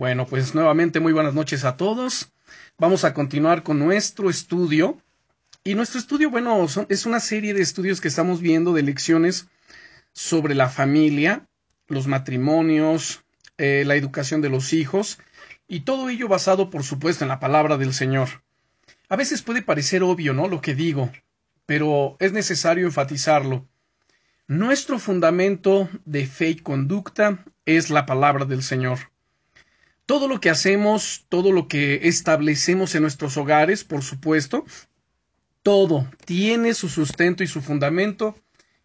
Bueno, pues nuevamente muy buenas noches a todos. Vamos a continuar con nuestro estudio. Y nuestro estudio, bueno, es una serie de estudios que estamos viendo de lecciones sobre la familia, los matrimonios, eh, la educación de los hijos, y todo ello basado, por supuesto, en la palabra del Señor. A veces puede parecer obvio, ¿no? Lo que digo, pero es necesario enfatizarlo. Nuestro fundamento de fe y conducta es la palabra del Señor. Todo lo que hacemos, todo lo que establecemos en nuestros hogares, por supuesto, todo tiene su sustento y su fundamento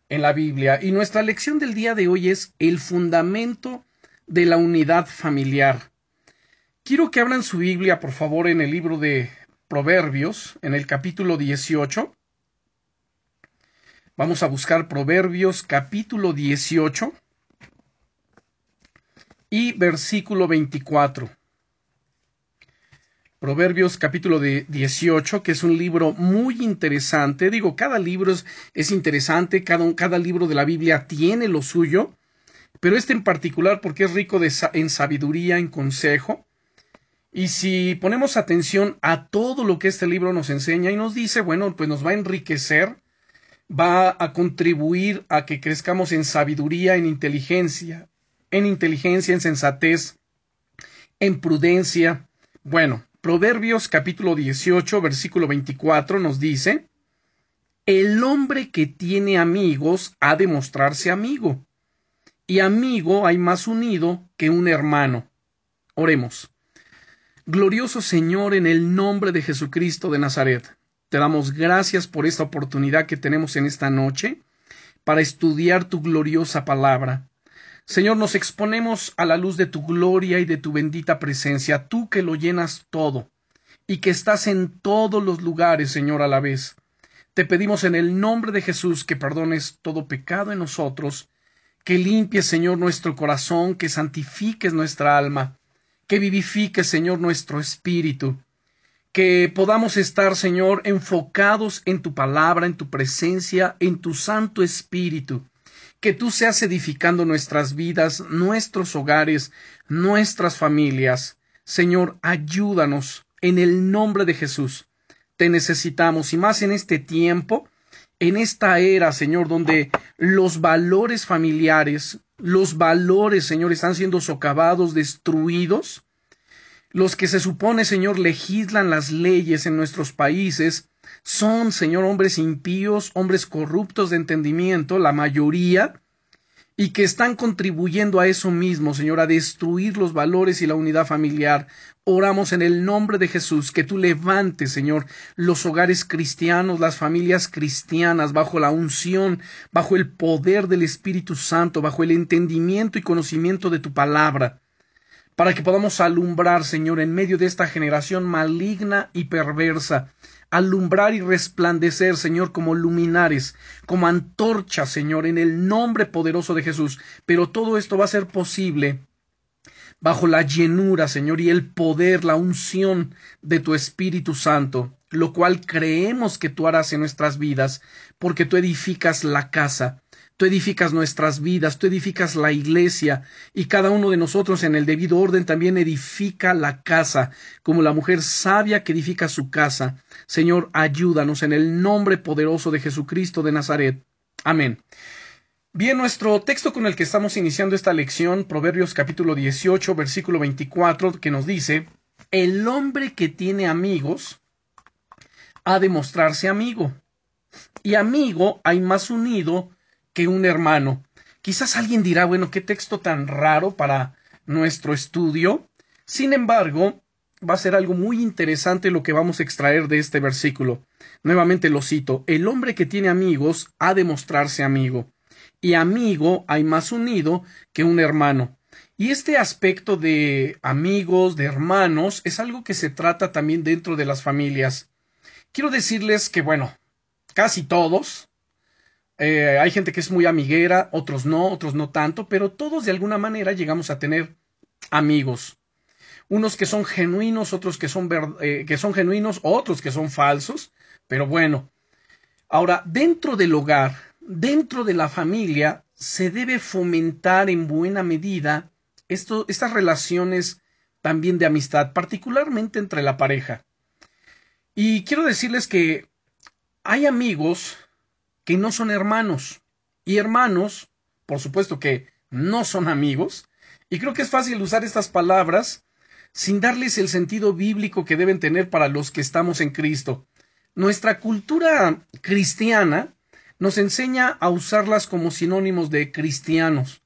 en la Biblia. Y nuestra lección del día de hoy es el fundamento de la unidad familiar. Quiero que abran su Biblia, por favor, en el libro de Proverbios, en el capítulo 18. Vamos a buscar Proverbios capítulo 18 y versículo 24. Proverbios capítulo de 18, que es un libro muy interesante. Digo, cada libro es, interesante, cada, cada, libro de la Biblia tiene lo suyo, pero este en particular porque es rico en sabiduría, en consejo. Y si ponemos atención a todo lo que este libro nos enseña y nos dice, bueno, pues nos va a enriquecer, va a contribuir a que crezcamos en sabiduría, en inteligencia, en inteligencia, en sensatez, en prudencia. Bueno, Proverbios capítulo 18, versículo 24 nos dice, El hombre que tiene amigos ha de mostrarse amigo, y amigo hay más unido que un hermano. Oremos. Glorioso Señor, en el nombre de Jesucristo de Nazaret, te damos gracias por esta oportunidad que tenemos en esta noche para estudiar tu gloriosa palabra. Señor, nos exponemos a la luz de tu gloria y de tu bendita presencia, tú que lo llenas todo y que estás en todos los lugares, Señor, a la vez. Te pedimos en el nombre de Jesús que perdones todo pecado en nosotros, que limpies, Señor, nuestro corazón, que santifiques nuestra alma, que vivifiques, Señor, nuestro espíritu, que podamos estar, Señor, enfocados en tu palabra, en tu presencia, en tu Santo Espíritu, que tú seas edificando nuestras vidas, nuestros hogares, nuestras familias. Señor, ayúdanos en el nombre de Jesús. Te necesitamos y más en este tiempo, en esta era, Señor, donde los valores familiares, los valores, Señor, están siendo socavados, destruidos. Los que se supone, Señor, legislan las leyes en nuestros países, son, Señor, hombres impíos, hombres corruptos de entendimiento, la mayoría, y que están contribuyendo a eso mismo, Señor, a destruir los valores y la unidad familiar. Oramos en el nombre de Jesús que tú levantes, Señor, los hogares cristianos, las familias cristianas, bajo la unción, bajo el poder del Espíritu Santo, bajo el entendimiento y conocimiento de tu palabra para que podamos alumbrar, Señor, en medio de esta generación maligna y perversa, alumbrar y resplandecer, Señor, como luminares, como antorchas, Señor, en el nombre poderoso de Jesús. Pero todo esto va a ser posible bajo la llenura, Señor, y el poder, la unción de tu Espíritu Santo, lo cual creemos que tú harás en nuestras vidas, porque tú edificas la casa, tú edificas nuestras vidas, tú edificas la iglesia y cada uno de nosotros en el debido orden también edifica la casa, como la mujer sabia que edifica su casa. Señor, ayúdanos en el nombre poderoso de Jesucristo de Nazaret. Amén. Bien, nuestro texto con el que estamos iniciando esta lección, Proverbios capítulo 18, versículo 24, que nos dice, el hombre que tiene amigos ha de mostrarse amigo. Y amigo hay más unido que un hermano. Quizás alguien dirá, bueno, qué texto tan raro para nuestro estudio. Sin embargo, va a ser algo muy interesante lo que vamos a extraer de este versículo. Nuevamente lo cito, el hombre que tiene amigos ha de mostrarse amigo, y amigo hay más unido que un hermano. Y este aspecto de amigos, de hermanos, es algo que se trata también dentro de las familias. Quiero decirles que, bueno, casi todos, eh, hay gente que es muy amiguera, otros no, otros no tanto, pero todos de alguna manera llegamos a tener amigos. Unos que son genuinos, otros que son, eh, que son genuinos, otros que son falsos, pero bueno. Ahora, dentro del hogar, dentro de la familia, se debe fomentar en buena medida estas relaciones también de amistad, particularmente entre la pareja. Y quiero decirles que hay amigos que no son hermanos. Y hermanos, por supuesto que no son amigos, y creo que es fácil usar estas palabras sin darles el sentido bíblico que deben tener para los que estamos en Cristo. Nuestra cultura cristiana nos enseña a usarlas como sinónimos de cristianos,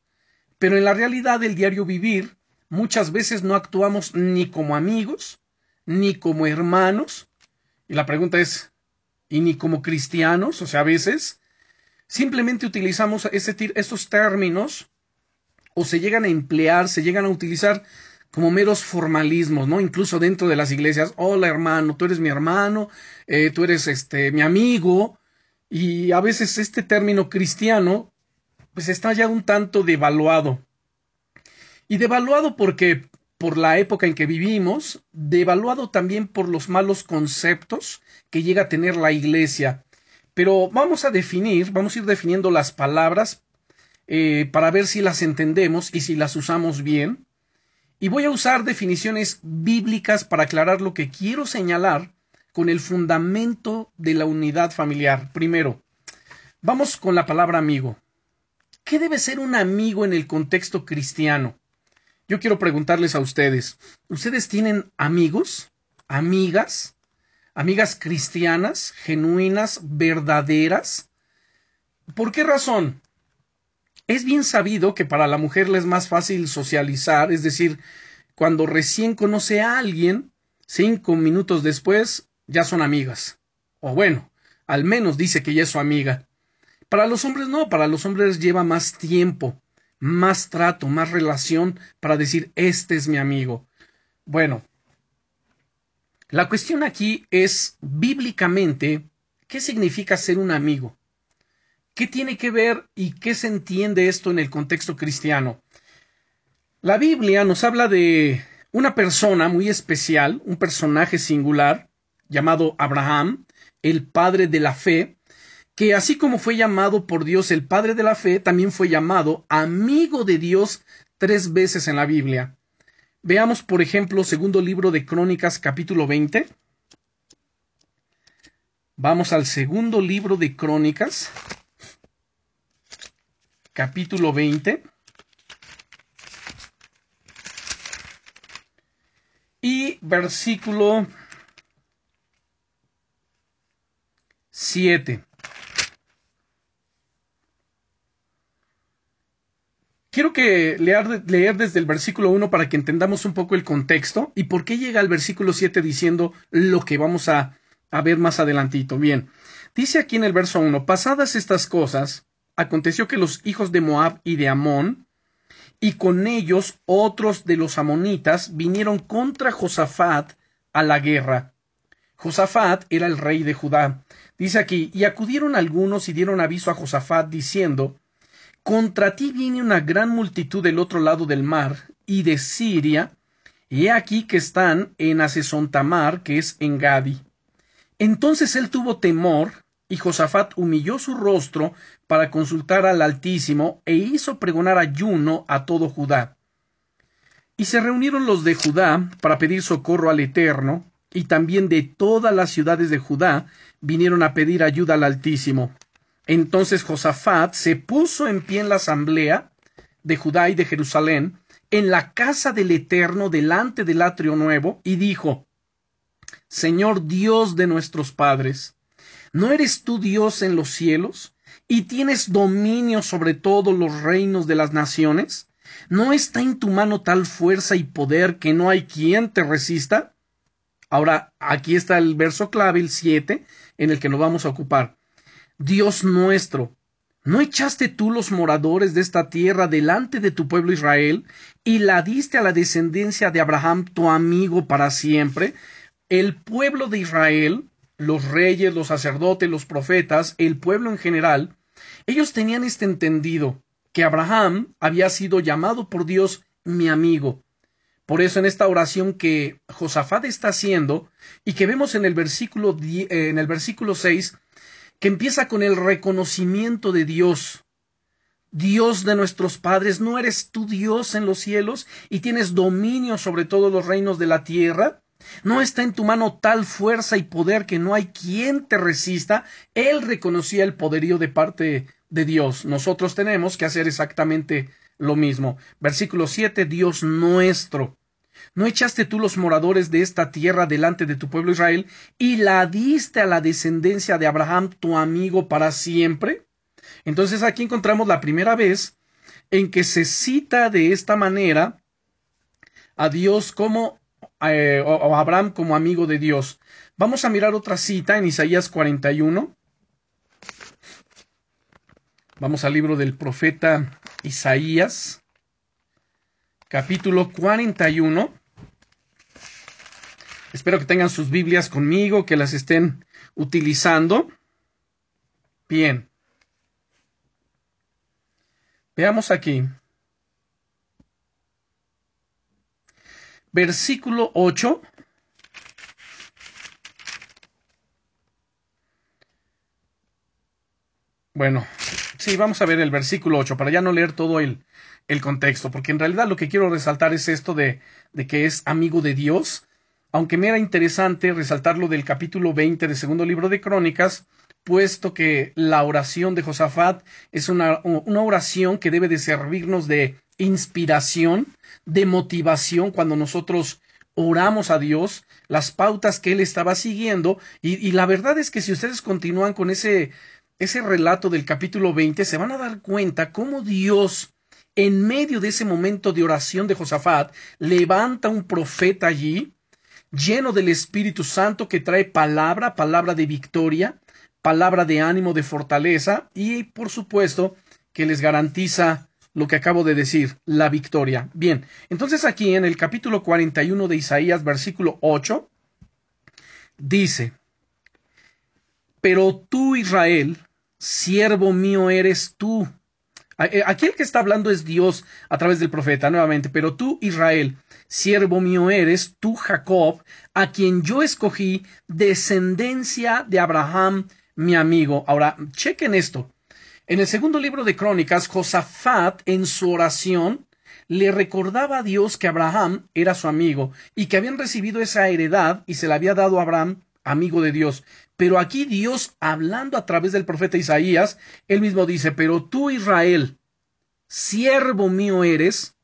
pero en la realidad del diario vivir muchas veces no actuamos ni como amigos, ni como hermanos, y la pregunta es, ¿y ni como cristianos? O sea, a veces simplemente utilizamos ese, estos términos o se llegan a emplear, se llegan a utilizar como meros formalismos, ¿no? Incluso dentro de las iglesias, hola hermano, tú eres mi hermano, eh, tú eres este mi amigo, y a veces este término cristiano, pues está ya un tanto devaluado. Y devaluado porque por la época en que vivimos, devaluado también por los malos conceptos que llega a tener la iglesia. Pero vamos a definir, vamos a ir definiendo las palabras eh, para ver si las entendemos y si las usamos bien. Y voy a usar definiciones bíblicas para aclarar lo que quiero señalar con el fundamento de la unidad familiar. Primero, vamos con la palabra amigo. ¿Qué debe ser un amigo en el contexto cristiano? Yo quiero preguntarles a ustedes, ¿ustedes tienen amigos, amigas, amigas cristianas, genuinas, verdaderas? ¿Por qué razón? Es bien sabido que para la mujer le es más fácil socializar, es decir, cuando recién conoce a alguien, cinco minutos después ya son amigas. O bueno, al menos dice que ya es su amiga. Para los hombres no, para los hombres lleva más tiempo, más trato, más relación para decir este es mi amigo. Bueno, la cuestión aquí es bíblicamente, ¿qué significa ser un amigo? ¿Qué tiene que ver y qué se entiende esto en el contexto cristiano? La Biblia nos habla de una persona muy especial, un personaje singular, llamado Abraham, el padre de la fe, que así como fue llamado por Dios el padre de la fe, también fue llamado amigo de Dios tres veces en la Biblia. Veamos, por ejemplo, segundo libro de Crónicas, capítulo 20. Vamos al segundo libro de Crónicas, capítulo 20. Y versículo 7. Quiero leer, desde el versículo 1 para que entendamos un poco el contexto y por qué llega al versículo 7 diciendo lo que vamos a, a ver más adelantito. Bien, dice aquí en el verso 1, pasadas estas cosas, aconteció que los hijos de Moab y de Amón, y con ellos otros de los amonitas, vinieron contra Josafat a la guerra. Josafat era el rey de Judá. Dice aquí, y acudieron algunos y dieron aviso a Josafat diciendo, Contra ti viene una gran multitud del otro lado del mar y de Siria, y he aquí que están en Asesontamar, que es en Gadi. Entonces él tuvo temor y Josafat humilló su rostro para consultar al Altísimo e hizo pregonar ayuno a todo Judá. Y se reunieron los de Judá para pedir socorro al Eterno, y también de todas las ciudades de Judá vinieron a pedir ayuda al Altísimo. Entonces Josafat se puso en pie en la asamblea de Judá y de Jerusalén, en la casa del Eterno delante del atrio nuevo, y dijo Señor Dios de nuestros padres, ¿No eres tú Dios en los cielos? ¿Y tienes dominio sobre todos los reinos de las naciones? ¿No está en tu mano tal fuerza y poder que no hay quien te resista? Ahora, aquí está el verso clave, el 7, en el que nos vamos a ocupar. Dios nuestro, ¿no echaste tú los moradores de esta tierra delante de tu pueblo Israel y la diste a la descendencia de Abraham, tu amigo, para siempre? El pueblo de Israel los reyes, los sacerdotes, los profetas, el pueblo en general, ellos tenían este entendido que Abraham había sido llamado por Dios mi amigo. Por eso en esta oración que Josafat está haciendo y que vemos en el versículo en el versículo 6 que empieza con el reconocimiento de Dios. Dios de nuestros padres, ¿no eres tú Dios en los cielos y tienes dominio sobre todos los reinos de la tierra? ¿No está en tu mano tal fuerza y poder que no hay quien te resista? Él reconocía el poderío de parte de Dios. Nosotros tenemos que hacer exactamente lo mismo. Versículo 7, Dios nuestro. ¿No echaste tú los moradores de esta tierra delante de tu pueblo Israel y la diste a la descendencia de Abraham, tu amigo, para siempre? Entonces aquí encontramos la primera vez en que se cita de esta manera a Dios como eh, a Abraham como amigo de Dios. Vamos a mirar otra cita en Isaías 41. Vamos al libro del profeta Isaías, capítulo 41. Espero que tengan sus Biblias conmigo, que las estén utilizando. Bien. Veamos aquí. Versículo 8. Bueno, sí, vamos a ver el versículo 8 para ya no leer todo el, el contexto, porque en realidad lo que quiero resaltar es esto de, de que es amigo de Dios, aunque me era interesante resaltarlo del capítulo 20 del segundo libro de Crónicas, puesto que la oración de Josafat es una, una oración que debe de servirnos de inspiración, de motivación cuando nosotros oramos a Dios, las pautas que él estaba siguiendo, y, y, la verdad es que si ustedes continúan con ese, ese relato del capítulo 20, se van a dar cuenta cómo Dios, en medio de ese momento de oración de Josafat, levanta un profeta allí, lleno del Espíritu Santo, que trae palabra, palabra de victoria, palabra de ánimo, de fortaleza y, por supuesto, que les garantiza lo que acabo de decir, la victoria. Bien, entonces aquí en el capítulo 41 de Isaías, versículo 8, dice, Pero tú, Israel, siervo mío eres tú. Eh, aquí el que está hablando es Dios a través del profeta nuevamente, pero tú, Israel, siervo mío eres, tú, Jacob, a quien yo escogí, descendencia de Abraham, mi amigo. Ahora, chequen esto. En el segundo libro de Crónicas, Josafat, en su oración, le recordaba a Dios que Abraham era su amigo y que habían recibido esa heredad y se la había dado a Abraham, amigo de Dios. Pero aquí Dios, hablando a través del profeta Isaías, él mismo dice, pero tú Israel, siervo mío eres,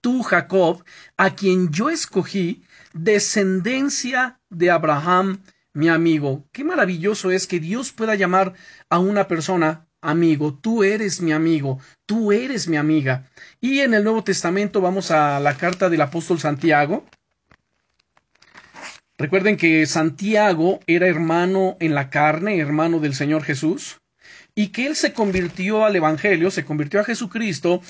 tú Jacob, a quien yo escogí, descendencia de Abraham, mi amigo. Qué maravilloso es que Dios pueda llamar a una persona amigo, tú eres mi amigo, tú eres mi amiga. Y en el Nuevo Testamento vamos a la carta del apóstol Santiago. Recuerden que Santiago era hermano en la carne, hermano del Señor Jesús, y que él se convirtió al Evangelio, se convirtió a Jesucristo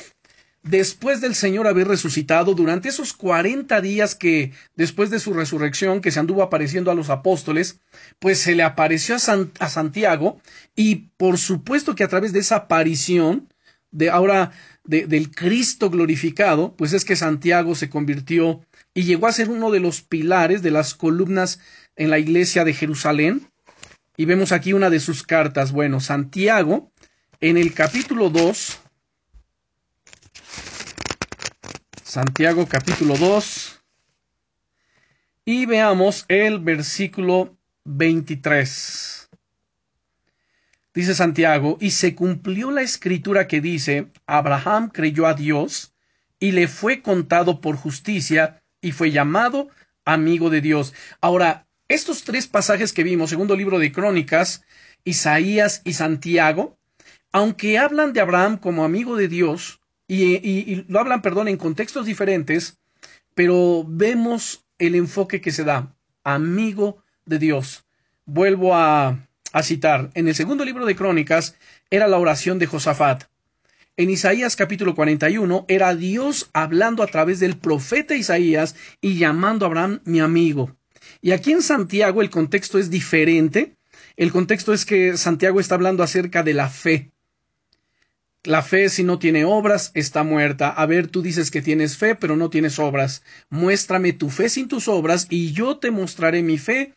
después del Señor haber resucitado, durante esos cuarenta días que después de su resurrección, que se anduvo apareciendo a los apóstoles, pues se le apareció a, Santiago y por supuesto que a través de esa aparición, de ahora del Cristo glorificado, pues es que Santiago se convirtió y llegó a ser uno de los pilares de las columnas en la iglesia de Jerusalén. Y vemos aquí una de sus cartas. Bueno, Santiago, en el capítulo 2, Santiago capítulo 2 y veamos el versículo 23. Dice Santiago, y se cumplió la escritura que dice, Abraham creyó a Dios y le fue contado por justicia y fue llamado amigo de Dios. Ahora, estos tres pasajes que vimos, segundo libro de Crónicas, Isaías y Santiago, aunque hablan de Abraham como amigo de Dios, y, lo hablan, perdón, en contextos diferentes, pero vemos el enfoque que se da, amigo de Dios. Vuelvo a, a citar, en el segundo libro de Crónicas era la oración de Josafat. En Isaías capítulo 41 era Dios hablando a través del profeta Isaías y llamando a Abraham mi amigo. Y aquí en Santiago el contexto es diferente. El contexto es que Santiago está hablando acerca de la fe. La fe si no tiene obras está muerta. A ver, tú dices que tienes fe, pero no tienes obras. Muéstrame tu fe sin tus obras y yo te mostraré mi fe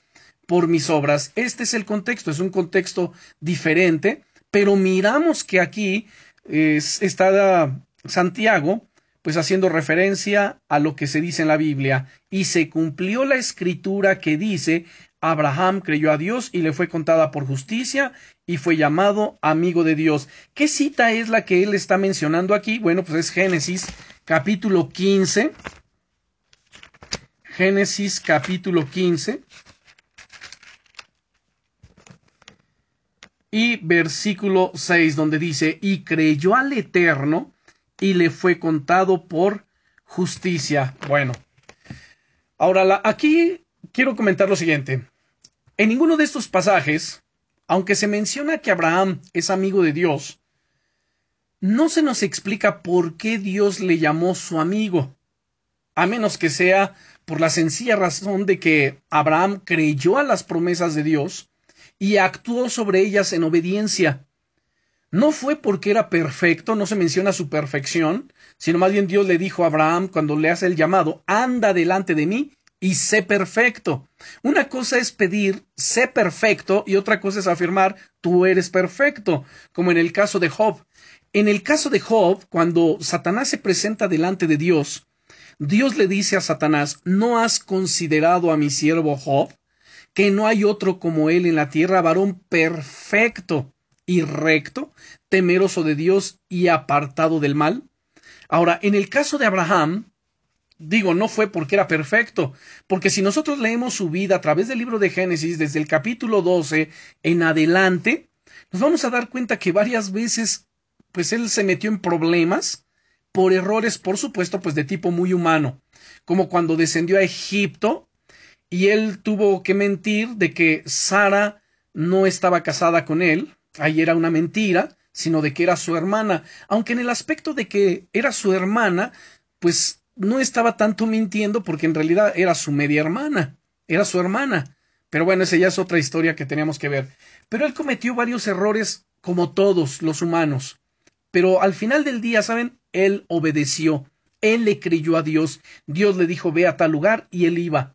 por mis obras. Este es el contexto, es un contexto diferente, pero miramos que aquí está Santiago, pues haciendo referencia a lo que se dice en la Biblia, y se cumplió la escritura que dice, Abraham creyó a Dios y le fue contada por justicia y fue llamado amigo de Dios. ¿Qué cita es la que él está mencionando aquí? Bueno, pues es Génesis capítulo 15. Génesis capítulo 15. Y versículo 6, donde dice, y creyó al Eterno y le fue contado por justicia. Bueno, ahora aquí quiero comentar lo siguiente. En ninguno de estos pasajes, aunque se menciona que Abraham es amigo de Dios, no se nos explica por qué Dios le llamó su amigo, a menos que sea por la sencilla razón de que Abraham creyó a las promesas de Dios y actuó sobre ellas en obediencia. No fue porque era perfecto, no se menciona su perfección, sino más bien Dios le dijo a Abraham cuando le hace el llamado, anda delante de mí y sé perfecto. Una cosa es pedir, sé perfecto, y otra cosa es afirmar, tú eres perfecto, como en el caso de Job. En el caso de Job, cuando Satanás se presenta delante de Dios, Dios le dice a Satanás, ¿no has considerado a mi siervo Job? Que no hay otro como él en la tierra, varón perfecto y recto, temeroso de Dios y apartado del mal. Ahora, en el caso de Abraham, Digo, no fue porque era perfecto, porque si nosotros leemos su vida a través del libro de Génesis, desde el capítulo 12 en adelante, nos vamos a dar cuenta que varias veces, pues él se metió en problemas por errores, por supuesto, pues de tipo muy humano, como cuando descendió a Egipto y él tuvo que mentir de que Sara no estaba casada con él, ahí era una mentira, sino de que era su hermana, aunque en el aspecto de que era su hermana, pues no estaba tanto mintiendo porque en realidad era su media hermana, era su hermana. Pero bueno, esa ya es otra historia que teníamos que ver. Pero él cometió varios errores como todos los humanos. Pero al final del día, ¿saben? Él obedeció. Él le creyó a Dios. Dios le dijo, ve a tal lugar y él iba.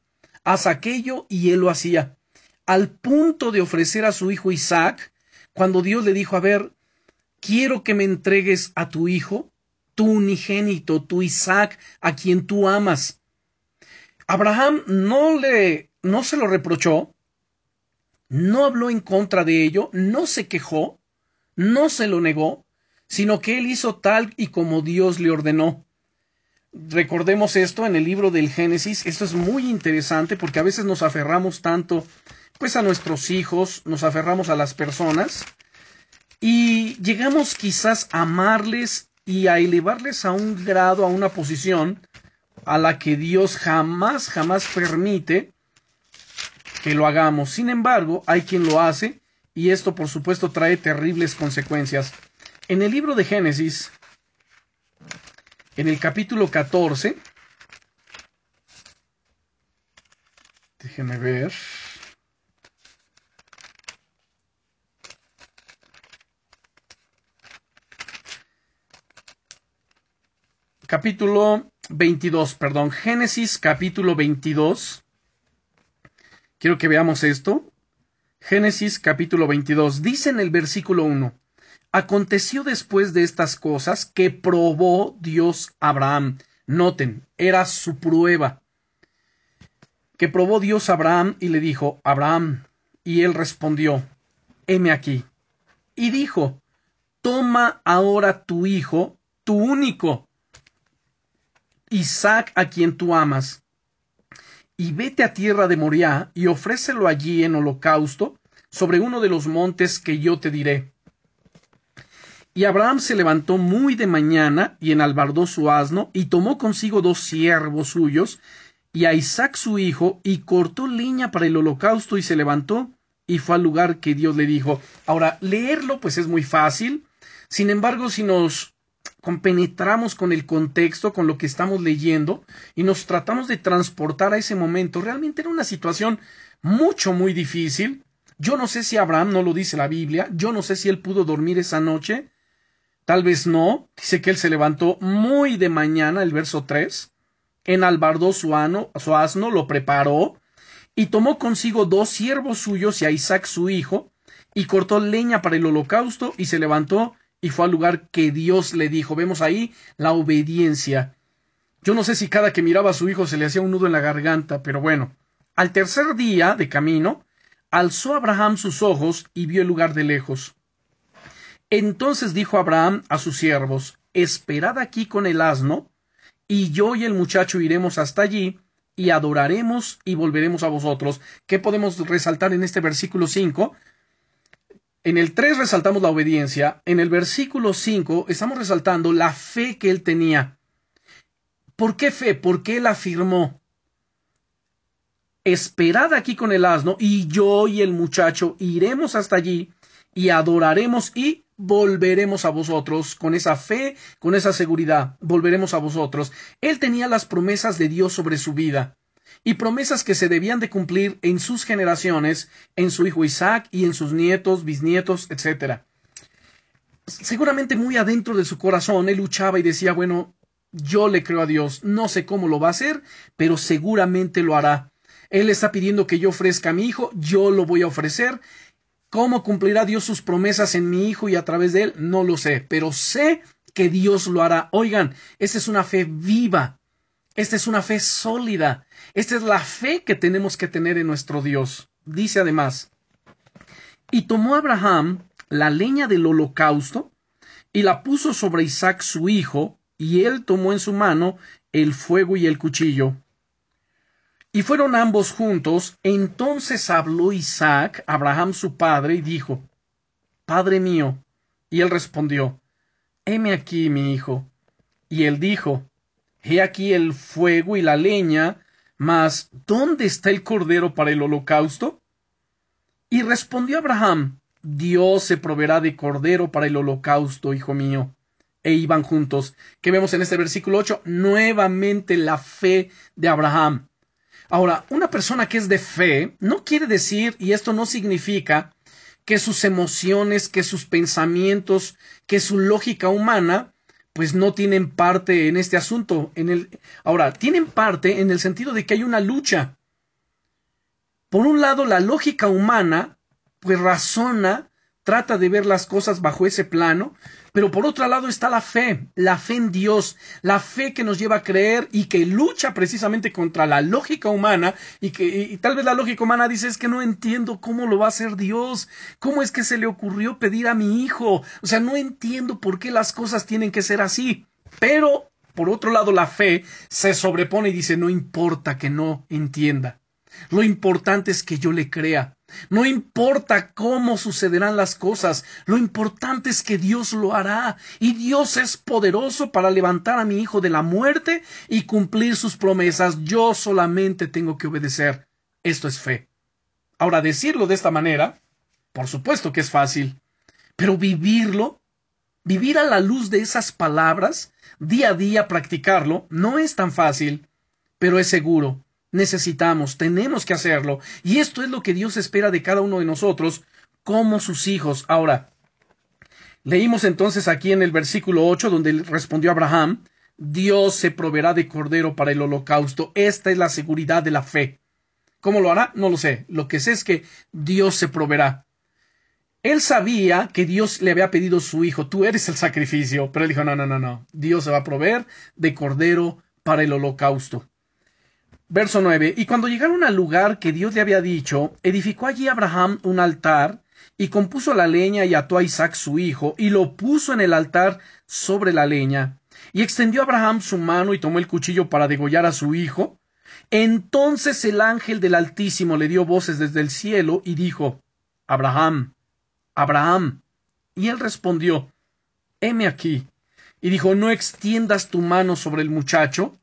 Haz aquello y él lo hacía. Al punto de ofrecer a su hijo Isaac, cuando Dios le dijo, a ver, quiero que me entregues a tu hijo, tu unigénito, tu Isaac, a quien tú amas. Abraham no le, no se lo reprochó, no habló en contra de ello, no se quejó, no se lo negó, sino que él hizo tal y como Dios le ordenó. Recordemos esto en el libro del Génesis, esto es muy interesante porque a veces nos aferramos tanto pues a nuestros hijos, nos aferramos a las personas y llegamos quizás a amarles y a elevarles a un grado, a una posición a la que Dios jamás, jamás permite que lo hagamos. Sin embargo, hay quien lo hace y esto por supuesto trae terribles consecuencias. En el libro de Génesis, en el capítulo 14, déjenme ver. capítulo 22, perdón, Génesis capítulo 22. Quiero que veamos esto. Génesis capítulo 22 dice en el versículo 1, Aconteció después de estas cosas que probó Dios a Abraham. Noten, era su prueba. Que probó Dios a Abraham y le dijo, Abraham, y él respondió, heme aquí. Y dijo, Toma ahora tu hijo, tu único, Isaac a quien tú amas, y vete a tierra de Moriah y ofrécelo allí en holocausto sobre uno de los montes que yo te diré. Y Abraham se levantó muy de mañana y enalbardó su asno y tomó consigo dos siervos suyos y a Isaac su hijo y cortó leña para el holocausto y se levantó y fue al lugar que Dios le dijo. Ahora, leerlo pues es muy fácil. Sin embargo, si nos compenetramos con el contexto, con lo que estamos leyendo y nos tratamos de transportar a ese momento. Realmente era una situación mucho, muy difícil. Yo no sé si Abraham no lo dice la Biblia, yo no sé si él pudo dormir esa noche, tal vez no. Dice que él se levantó muy de mañana, el verso 3, enalbardó su, ano, su asno, lo preparó y tomó consigo dos siervos suyos y a Isaac su hijo, y cortó leña para el holocausto y se levantó y fue al lugar que Dios le dijo. Vemos ahí la obediencia. Yo no sé si cada que miraba a su hijo se le hacía un nudo en la garganta, pero bueno. Al tercer día de camino, alzó Abraham sus ojos y vio el lugar de lejos. Entonces dijo Abraham a sus siervos, Esperad aquí con el asno, y yo y el muchacho iremos hasta allí, y adoraremos y volveremos a vosotros. ¿Qué podemos resaltar en este versículo 5? En el 3 resaltamos la obediencia, en el versículo 5 estamos resaltando la fe que él tenía. ¿Por qué fe? Porque él afirmó, esperad aquí con el asno, y yo y el muchacho iremos hasta allí, y adoraremos y volveremos a vosotros, con esa fe, con esa seguridad, volveremos a vosotros. Él tenía las promesas de Dios sobre su vida y promesas que se debían de cumplir en sus generaciones, en su hijo Isaac y en sus nietos, bisnietos, etc. Seguramente muy adentro de su corazón él luchaba y decía, bueno, yo le creo a Dios, no sé cómo lo va a hacer, pero seguramente lo hará. Él está pidiendo que yo ofrezca a mi hijo, yo lo voy a ofrecer. ¿Cómo cumplirá Dios sus promesas en mi hijo y a través de él? No lo sé, pero sé que Dios lo hará. Oigan, esta es una fe viva, esta es una fe sólida, esta es la fe que tenemos que tener en nuestro Dios. Dice además, y tomó Abraham la leña del holocausto y la puso sobre Isaac su hijo, y él tomó en su mano el fuego y el cuchillo. Y fueron ambos juntos, entonces habló Isaac, Abraham su padre, y dijo, Padre mío. Y él respondió, Heme aquí, mi hijo. Y él dijo, He aquí el fuego y la leña, mas, ¿dónde está el cordero para el holocausto? Y respondió Abraham, Dios se proveerá de cordero para el holocausto, hijo mío. E iban juntos. Que vemos en este versículo 8, nuevamente la fe de Abraham. Ahora, una persona que es de fe no quiere decir, y esto no significa, que sus emociones, que sus pensamientos, que su lógica humana pues no tienen parte en este asunto. En el, ahora, tienen parte en el sentido de que hay una lucha. Por un lado, la lógica humana, pues razona, trata de ver las cosas bajo ese plano, pero por otro lado está la fe, la fe en Dios, la fe que nos lleva a creer y que lucha precisamente contra la lógica humana y que y tal vez la lógica humana dice es que no entiendo cómo lo va a hacer Dios, cómo es que se le ocurrió pedir a mi hijo, o sea, no entiendo por qué las cosas tienen que ser así. Pero por otro lado la fe se sobrepone y dice no importa que no entienda. Lo importante es que yo le crea. No importa cómo sucederán las cosas, lo importante es que Dios lo hará, y Dios es poderoso para levantar a mi hijo de la muerte y cumplir sus promesas. Yo solamente tengo que obedecer. Esto es fe. Ahora, decirlo de esta manera, por supuesto que es fácil, pero vivirlo, vivir a la luz de esas palabras, día a día practicarlo, no es tan fácil, pero es seguro necesitamos, tenemos que hacerlo. Y esto es lo que Dios espera de cada uno de nosotros como sus hijos. Ahora, leímos entonces aquí en el versículo 8 donde respondió Abraham, Dios se proveerá de cordero para el holocausto. Esta es la seguridad de la fe. ¿Cómo lo hará? No lo sé. Lo que sé es que Dios se proveerá. Él sabía que Dios le había pedido su hijo, tú eres el sacrificio, pero él dijo, no, no, no, no, Dios se va a proveer de cordero para el holocausto. Verso 9. Y cuando llegaron al lugar que Dios le había dicho, edificó allí Abraham un altar, y compuso la leña y ató a Isaac su hijo, y lo puso en el altar sobre la leña. Y extendió Abraham su mano y tomó el cuchillo para degollar a su hijo. Entonces el ángel del Altísimo le dio voces desde el cielo y dijo, Abraham, Abraham. Y él respondió, heme aquí. Y dijo, no extiendas tu mano sobre el muchacho,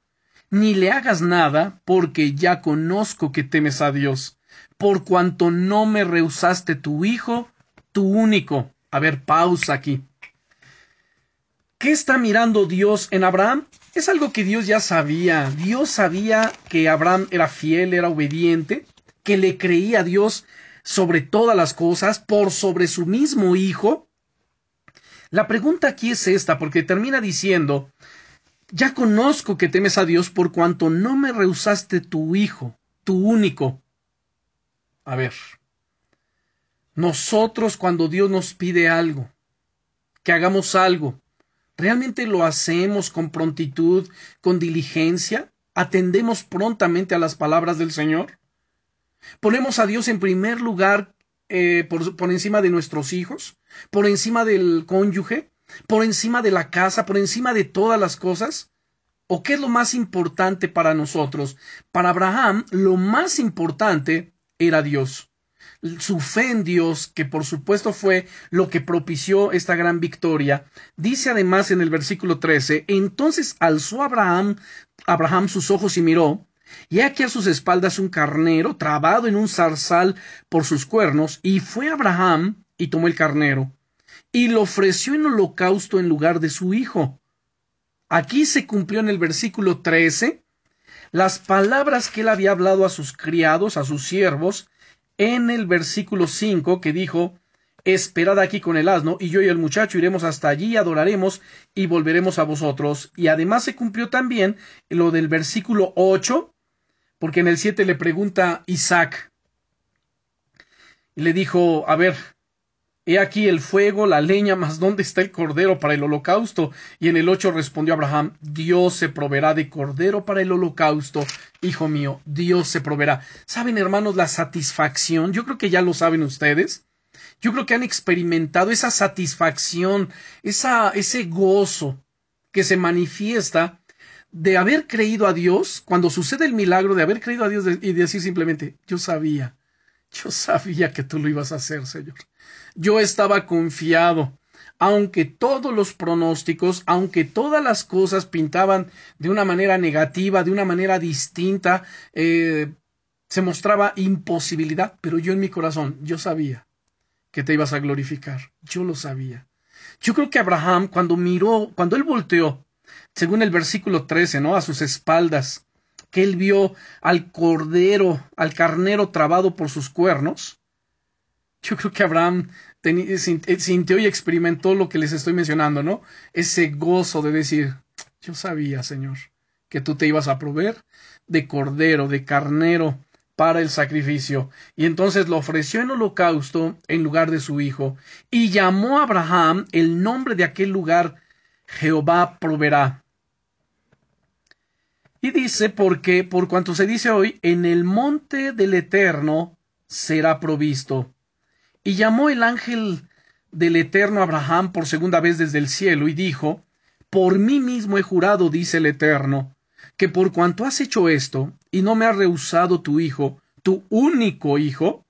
ni le hagas nada, porque ya conozco que temes a Dios, por cuanto no me rehusaste tu hijo, tu único. A ver, pausa aquí. ¿Qué está mirando Dios en Abraham? Es algo que Dios ya sabía. Dios sabía que Abraham era fiel, era obediente, que le creía a Dios sobre todas las cosas, por sobre su mismo hijo. La pregunta aquí es esta, porque termina diciendo, ya conozco que temes a Dios por cuanto no me rehusaste tu hijo, tu único. A ver, nosotros cuando Dios nos pide algo, que hagamos algo, ¿realmente lo hacemos con prontitud, con diligencia? ¿Atendemos prontamente a las palabras del Señor? ¿Ponemos a Dios en primer lugar eh, por, por encima de nuestros hijos? ¿Por encima del cónyuge? ¿Por encima de la casa? ¿Por encima de todas las cosas? ¿O qué es lo más importante para nosotros? Para Abraham, lo más importante era Dios. Su fe en Dios, que por supuesto fue lo que propició esta gran victoria, dice además en el versículo 13, entonces alzó Abraham, Abraham sus ojos y miró, y aquí a sus espaldas un carnero trabado en un zarzal por sus cuernos, y fue Abraham y tomó el carnero, y lo ofreció en holocausto en lugar de su hijo. Aquí se cumplió en el versículo 13 las palabras que él había hablado a sus criados, a sus siervos, en el versículo 5 que dijo, Esperad aquí con el asno, y yo y el muchacho iremos hasta allí, adoraremos y volveremos a vosotros. Y además se cumplió también lo del versículo 8, porque en el 7 le pregunta Isaac, y le dijo, a ver, He aquí el fuego, la leña, mas ¿dónde está el cordero para el holocausto? Y en el ocho respondió Abraham, Dios se proveerá de cordero para el holocausto. Hijo mío, Dios se proveerá. ¿Saben, hermanos, la satisfacción? Yo creo que ya lo saben ustedes. Yo creo que han experimentado esa satisfacción, esa, ese gozo que se manifiesta de haber creído a Dios, cuando sucede el milagro de haber creído a Dios y decir simplemente, yo sabía, yo sabía que tú lo ibas a hacer, Señor. Yo estaba confiado. Aunque todos los pronósticos, aunque todas las cosas pintaban de una manera negativa, de una manera distinta, eh, se mostraba imposibilidad, pero yo en mi corazón, yo sabía que te ibas a glorificar. Yo lo sabía. Yo creo que Abraham, cuando miró, cuando él volteó, según el versículo 13, ¿no? A sus espaldas, que él vio al cordero, al carnero trabado por sus cuernos, yo creo que Abraham eh, sintió y experimentó lo que les estoy mencionando, ¿no? Ese gozo de decir, yo sabía, Señor, que tú te ibas a proveer de cordero, de carnero para el sacrificio. Y entonces lo ofreció en holocausto en lugar de su hijo. Y llamó a Abraham el nombre de aquel lugar Jehová proveerá. Y dice, porque por cuanto se dice hoy, en el monte del Eterno será provisto. Y llamó el ángel del Eterno Abraham por segunda vez desde el cielo y dijo, Por mí mismo he jurado, dice el Eterno, que por cuanto has hecho esto y no me has rehusado tu hijo, tu único hijo,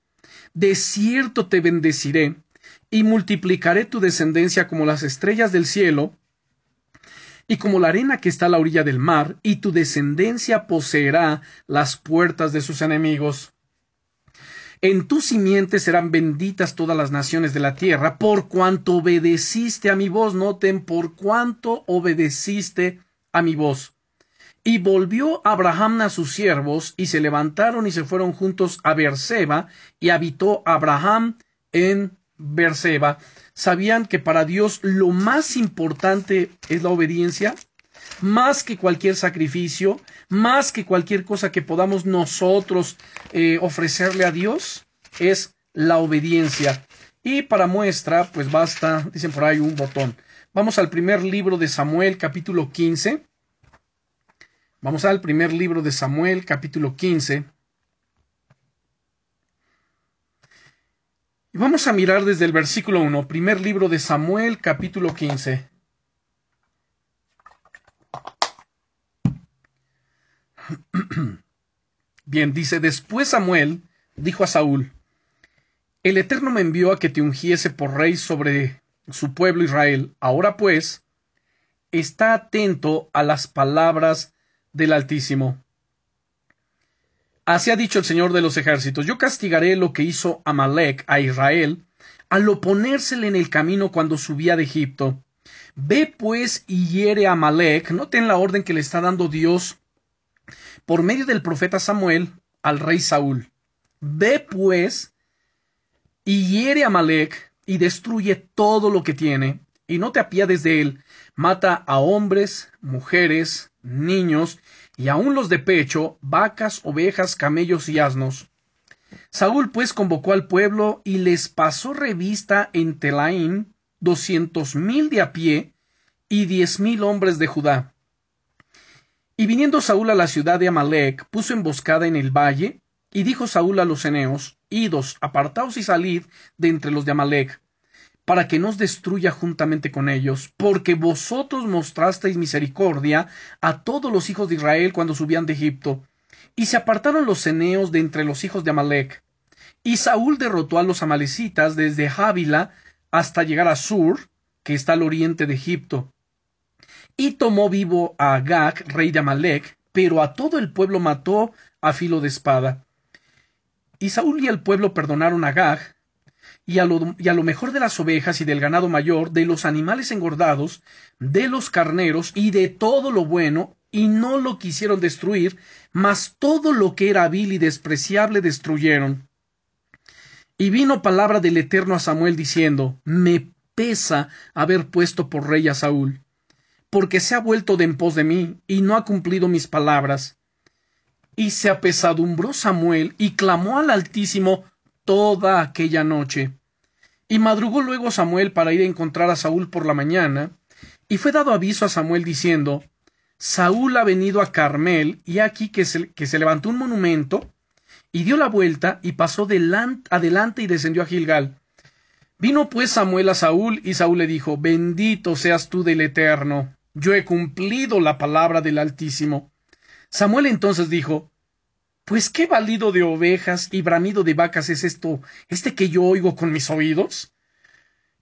de cierto te bendeciré y multiplicaré tu descendencia como las estrellas del cielo y como la arena que está a la orilla del mar, y tu descendencia poseerá las puertas de sus enemigos. En tu simiente serán benditas todas las naciones de la tierra, por cuanto obedeciste a mi voz. Noten, por cuanto obedeciste a mi voz. Y volvió Abraham a sus siervos, y se levantaron y se fueron juntos a Berseba, y habitó Abraham en Berseba. ¿Sabían que para Dios lo más importante es la obediencia? Más que cualquier sacrificio, más que cualquier cosa que podamos nosotros eh, ofrecerle a Dios, es la obediencia. Y para muestra, pues basta, dicen por ahí, un botón. Vamos al primer libro de Samuel, capítulo 15. Vamos al primer libro de Samuel, capítulo 15. Vamos a mirar desde el versículo 1, primer libro de Samuel, capítulo 15. Bien, dice, después Samuel dijo a Saúl, El Eterno me envió a que te ungiese por rey sobre su pueblo Israel. Ahora pues, está atento a las palabras del Altísimo. Así ha dicho el Señor de los ejércitos, yo castigaré lo que hizo Amalek a Israel al oponérsele en el camino cuando subía de Egipto. Ve pues y hiere a Amalek, noten la orden que le está dando Dios por medio del profeta Samuel al rey Saúl. Ve pues y hiere a Malek y destruye todo lo que tiene, y no te apiades de él, mata a hombres, mujeres, niños, y aun los de pecho, vacas, ovejas, camellos y asnos. Saúl pues convocó al pueblo y les pasó revista en Telaín, doscientos mil de a pie y diez mil hombres de Judá. Y viniendo Saúl a la ciudad de Amalec, puso emboscada en el valle, y dijo Saúl a los eneos, Idos, apartaos y salid de entre los de Amalec, para que no os destruya juntamente con ellos, porque vosotros mostrasteis misericordia a todos los hijos de Israel cuando subían de Egipto. Y se apartaron los eneos de entre los hijos de Amalec. Y Saúl derrotó a los amalecitas desde Jávila hasta llegar a Sur, que está al oriente de Egipto. Y tomó vivo a Agag, rey de Amalec, pero a todo el pueblo mató a filo de espada. Y Saúl y el pueblo perdonaron a Agag, y a, lo, y a lo mejor de las ovejas y del ganado mayor, de los animales engordados, de los carneros y de todo lo bueno, y no lo quisieron destruir, mas todo lo que era vil y despreciable destruyeron. Y vino palabra del Eterno a Samuel diciendo, Me pesa haber puesto por rey a Saúl, porque se ha vuelto de en pos de mí, y no ha cumplido mis palabras. Y se apesadumbró Samuel, y clamó al Altísimo toda aquella noche. Y madrugó luego Samuel para ir a encontrar a Saúl por la mañana, y fue dado aviso a Samuel diciendo, Saúl ha venido a Carmel, y aquí que se, que se levantó un monumento, y dio la vuelta y pasó adelante y descendió a Gilgal. Vino pues Samuel a Saúl y Saúl le dijo, Bendito seas tú del Eterno, yo he cumplido la palabra del Altísimo. Samuel entonces dijo, Pues qué valido de ovejas y bramido de vacas es esto, este que yo oigo con mis oídos.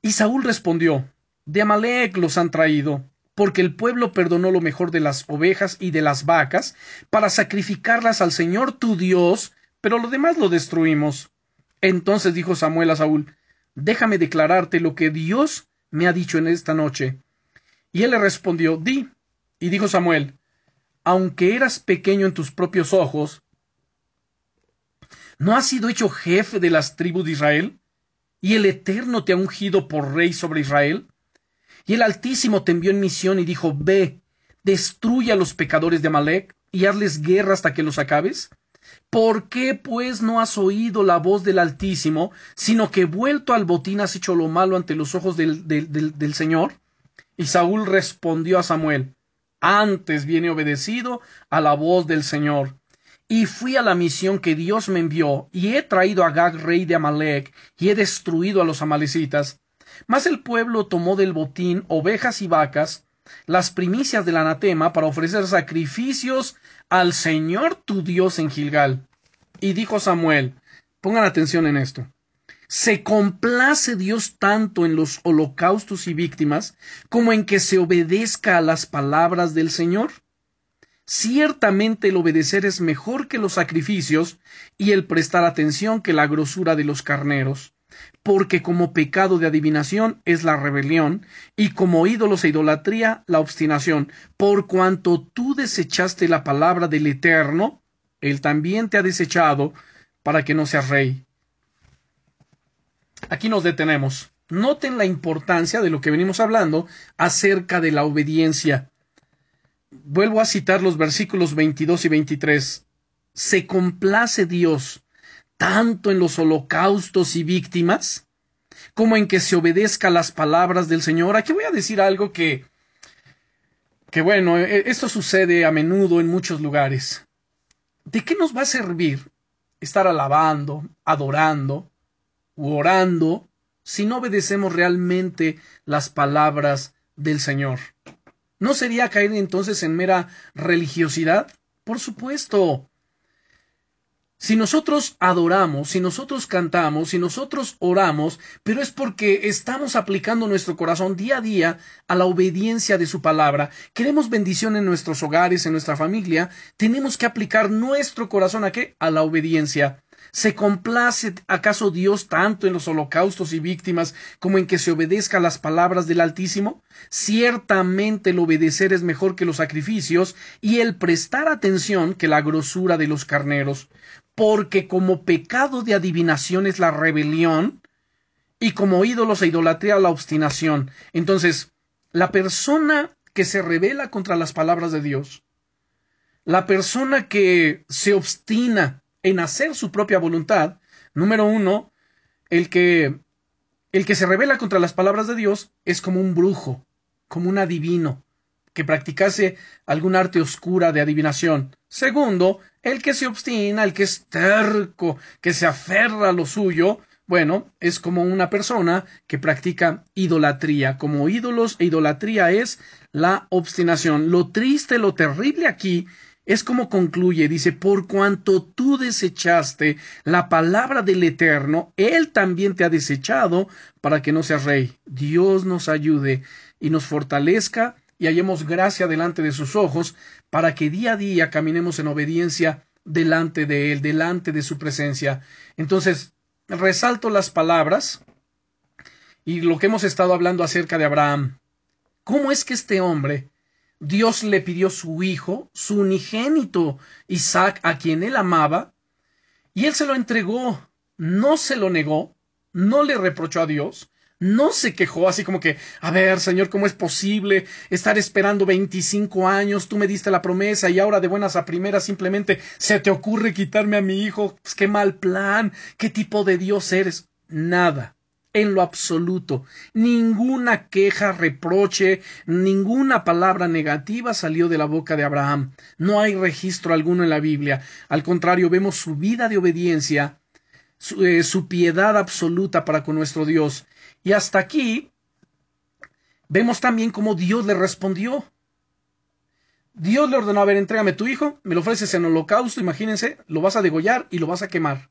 Y Saúl respondió, De Amalek los han traído, porque el pueblo perdonó lo mejor de las ovejas y de las vacas, para sacrificarlas al Señor tu Dios, pero lo demás lo destruimos. Entonces dijo Samuel a Saúl, déjame declararte lo que Dios me ha dicho en esta noche. Y él le respondió, di. Y dijo Samuel, aunque eras pequeño en tus propios ojos, ¿no has sido hecho jefe de las tribus de Israel? ¿Y el Eterno te ha ungido por rey sobre Israel? Y el Altísimo te envió en misión y dijo, ve, destruye a los pecadores de Amalek y hazles guerra hasta que los acabes. ¿Por qué pues no has oído la voz del Altísimo, sino que vuelto al botín has hecho lo malo ante los ojos del, del, del, Señor? Y Saúl respondió a Samuel, antes viene obedecido a la voz del Señor. Y fui a la misión que Dios me envió, y he traído a Gag, rey de Amalek, y he destruido a los amalecitas. Mas el pueblo tomó del botín ovejas y vacas, las primicias del anatema, para ofrecer sacrificios al Señor tu Dios en Gilgal. Y dijo Samuel, pongan atención en esto, ¿se complace Dios tanto en los holocaustos y víctimas como en que se obedezca a las palabras del Señor? Ciertamente el obedecer es mejor que los sacrificios y el prestar atención que la grosura de los carneros porque como pecado de adivinación es la rebelión, y como ídolos e idolatría la obstinación, por cuanto tú desechaste la palabra del Eterno, él también te ha desechado para que no seas rey. Aquí nos detenemos. Noten la importancia de lo que venimos hablando acerca de la obediencia. Vuelvo a citar los versículos 22 y 23. Se complace Dios tanto en los holocaustos y víctimas, como en que se obedezca las palabras del Señor. Aquí voy a decir algo que, que bueno, e, esto sucede a menudo en muchos lugares. ¿De qué nos va a servir estar alabando, adorando u orando si no obedecemos realmente las palabras del Señor? ¿No sería caer entonces en mera religiosidad? Por supuesto. Si nosotros adoramos, si nosotros cantamos, si nosotros oramos, pero es porque estamos aplicando nuestro corazón día a día a la obediencia de su palabra, queremos bendición en nuestros hogares, en nuestra familia, tenemos que aplicar nuestro corazón a qué? A la obediencia. ¿Se complace acaso Dios tanto en los holocaustos y víctimas como en que se obedezca las palabras del Altísimo? Ciertamente el obedecer es mejor que los sacrificios y el prestar atención que la grosura de los carneros porque como pecado de adivinación es la rebelión y como ídolos e idolatría la obstinación. Entonces, la persona que se revela contra las palabras de Dios, la persona que se obstina en hacer su propia voluntad, número uno, el que El que se revela contra las palabras de Dios es como un brujo, como un adivino, que practicase algún arte oscura de adivinación. Segundo, el que se obstina, el que es terco, que se aferra a lo suyo, bueno, es como una persona que practica idolatría. Como ídolos e idolatría es la obstinación. Lo triste, lo terrible aquí es como concluye, dice, por cuanto tú desechaste la palabra del Eterno, Él también te ha desechado para que no seas rey. Dios nos ayude y nos fortalezca y hallemos gracia delante de sus ojos para que día a día caminemos en obediencia delante de Él, delante de su presencia. Entonces, resalto las palabras y lo que hemos estado hablando acerca de Abraham. ¿Cómo es que este hombre, Dios le pidió su hijo, su unigénito Isaac, a quien él amaba, y él se lo entregó, no se lo negó, no le reprochó a Dios, no se quejó así como que, a ver, Señor, ¿cómo es posible estar esperando 25 años? Tú me diste la promesa y ahora de buenas a primeras simplemente se te ocurre quitarme a mi hijo. Pues qué mal plan. ¿Qué tipo de Dios eres? Nada. En lo absoluto. Ninguna queja, reproche, ninguna palabra negativa salió de la boca de Abraham. No hay registro alguno en la Biblia. Al contrario, vemos su vida de obediencia, su, eh, su piedad absoluta para con nuestro Dios y hasta aquí vemos también cómo Dios le respondió. Dios le ordenó, a ver, entrégame tu hijo, me lo ofreces en holocausto, imagínense, lo vas a degollar y lo vas a quemar.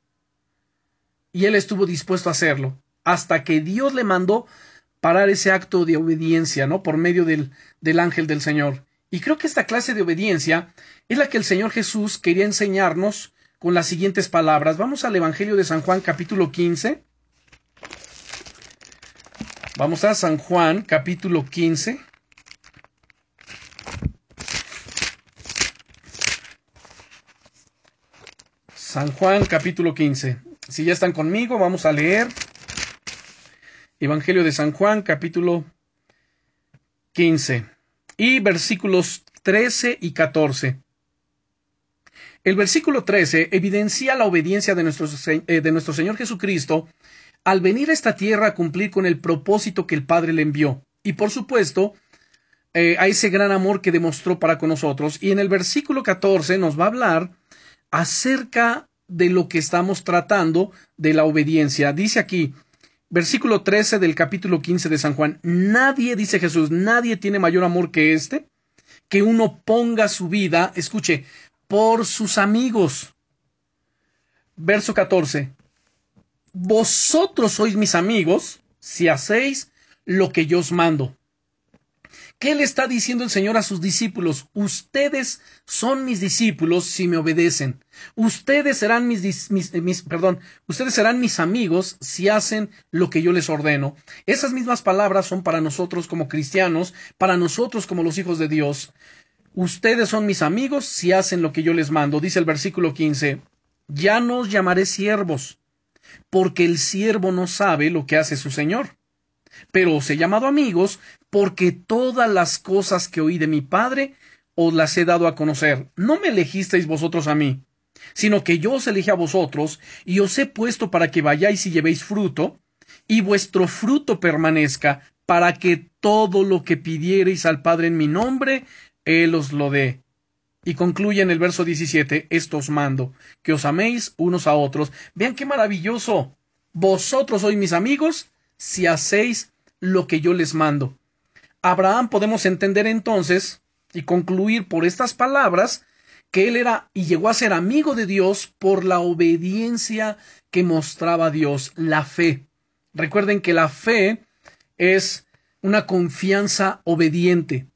Y él estuvo dispuesto a hacerlo, hasta que Dios le mandó parar ese acto de obediencia, ¿no? Por medio del, del ángel del Señor. Y creo que esta clase de obediencia es la que el Señor Jesús quería enseñarnos con las siguientes palabras. Vamos al Evangelio de San Juan capítulo 15. Vamos a San Juan, capítulo 15. San Juan, capítulo 15. Si ya están conmigo, vamos a leer Evangelio de San Juan, capítulo 15 y versículos 13 y 14. El versículo 13 evidencia la obediencia de nuestro, eh, de nuestro Señor Jesucristo al venir a esta tierra a cumplir con el propósito que el Padre le envió. Y por supuesto, eh, a ese gran amor que demostró para con nosotros. Y en el versículo 14 nos va a hablar acerca de lo que estamos tratando de la obediencia. Dice aquí, versículo 13 del capítulo 15 de San Juan, nadie, dice Jesús, nadie tiene mayor amor que este, que uno ponga su vida, escuche, por sus amigos. Verso 14, vosotros sois mis amigos si hacéis lo que yo os mando. ¿Qué le está diciendo el Señor a sus discípulos? Ustedes son mis discípulos si me obedecen. Ustedes serán mis, mis, perdón, ustedes serán mis amigos si hacen lo que yo les ordeno. Esas mismas palabras son para nosotros como cristianos, para nosotros como los hijos de Dios. Ustedes son mis amigos si hacen lo que yo les mando. Dice el versículo 15. Ya no os llamaré siervos, porque el siervo no sabe lo que hace su señor. Pero os he llamado amigos, porque todas las cosas que oí de mi Padre os las he dado a conocer. No me elegisteis vosotros a mí, sino que yo os elegí a vosotros, y os he puesto para que vayáis y llevéis fruto, y vuestro fruto permanezca, para que todo lo que pidiereis al Padre en mi nombre, Él os lo dé. Y concluye en el verso 17, estos mando, que os améis unos a otros. Vean qué maravilloso. Vosotros sois mis amigos si hacéis lo que yo les mando. Abraham podemos entender entonces y concluir por estas palabras que él era y llegó a ser amigo de Dios por la obediencia que mostraba Dios, la fe. Recuerden que la fe es una confianza obediente.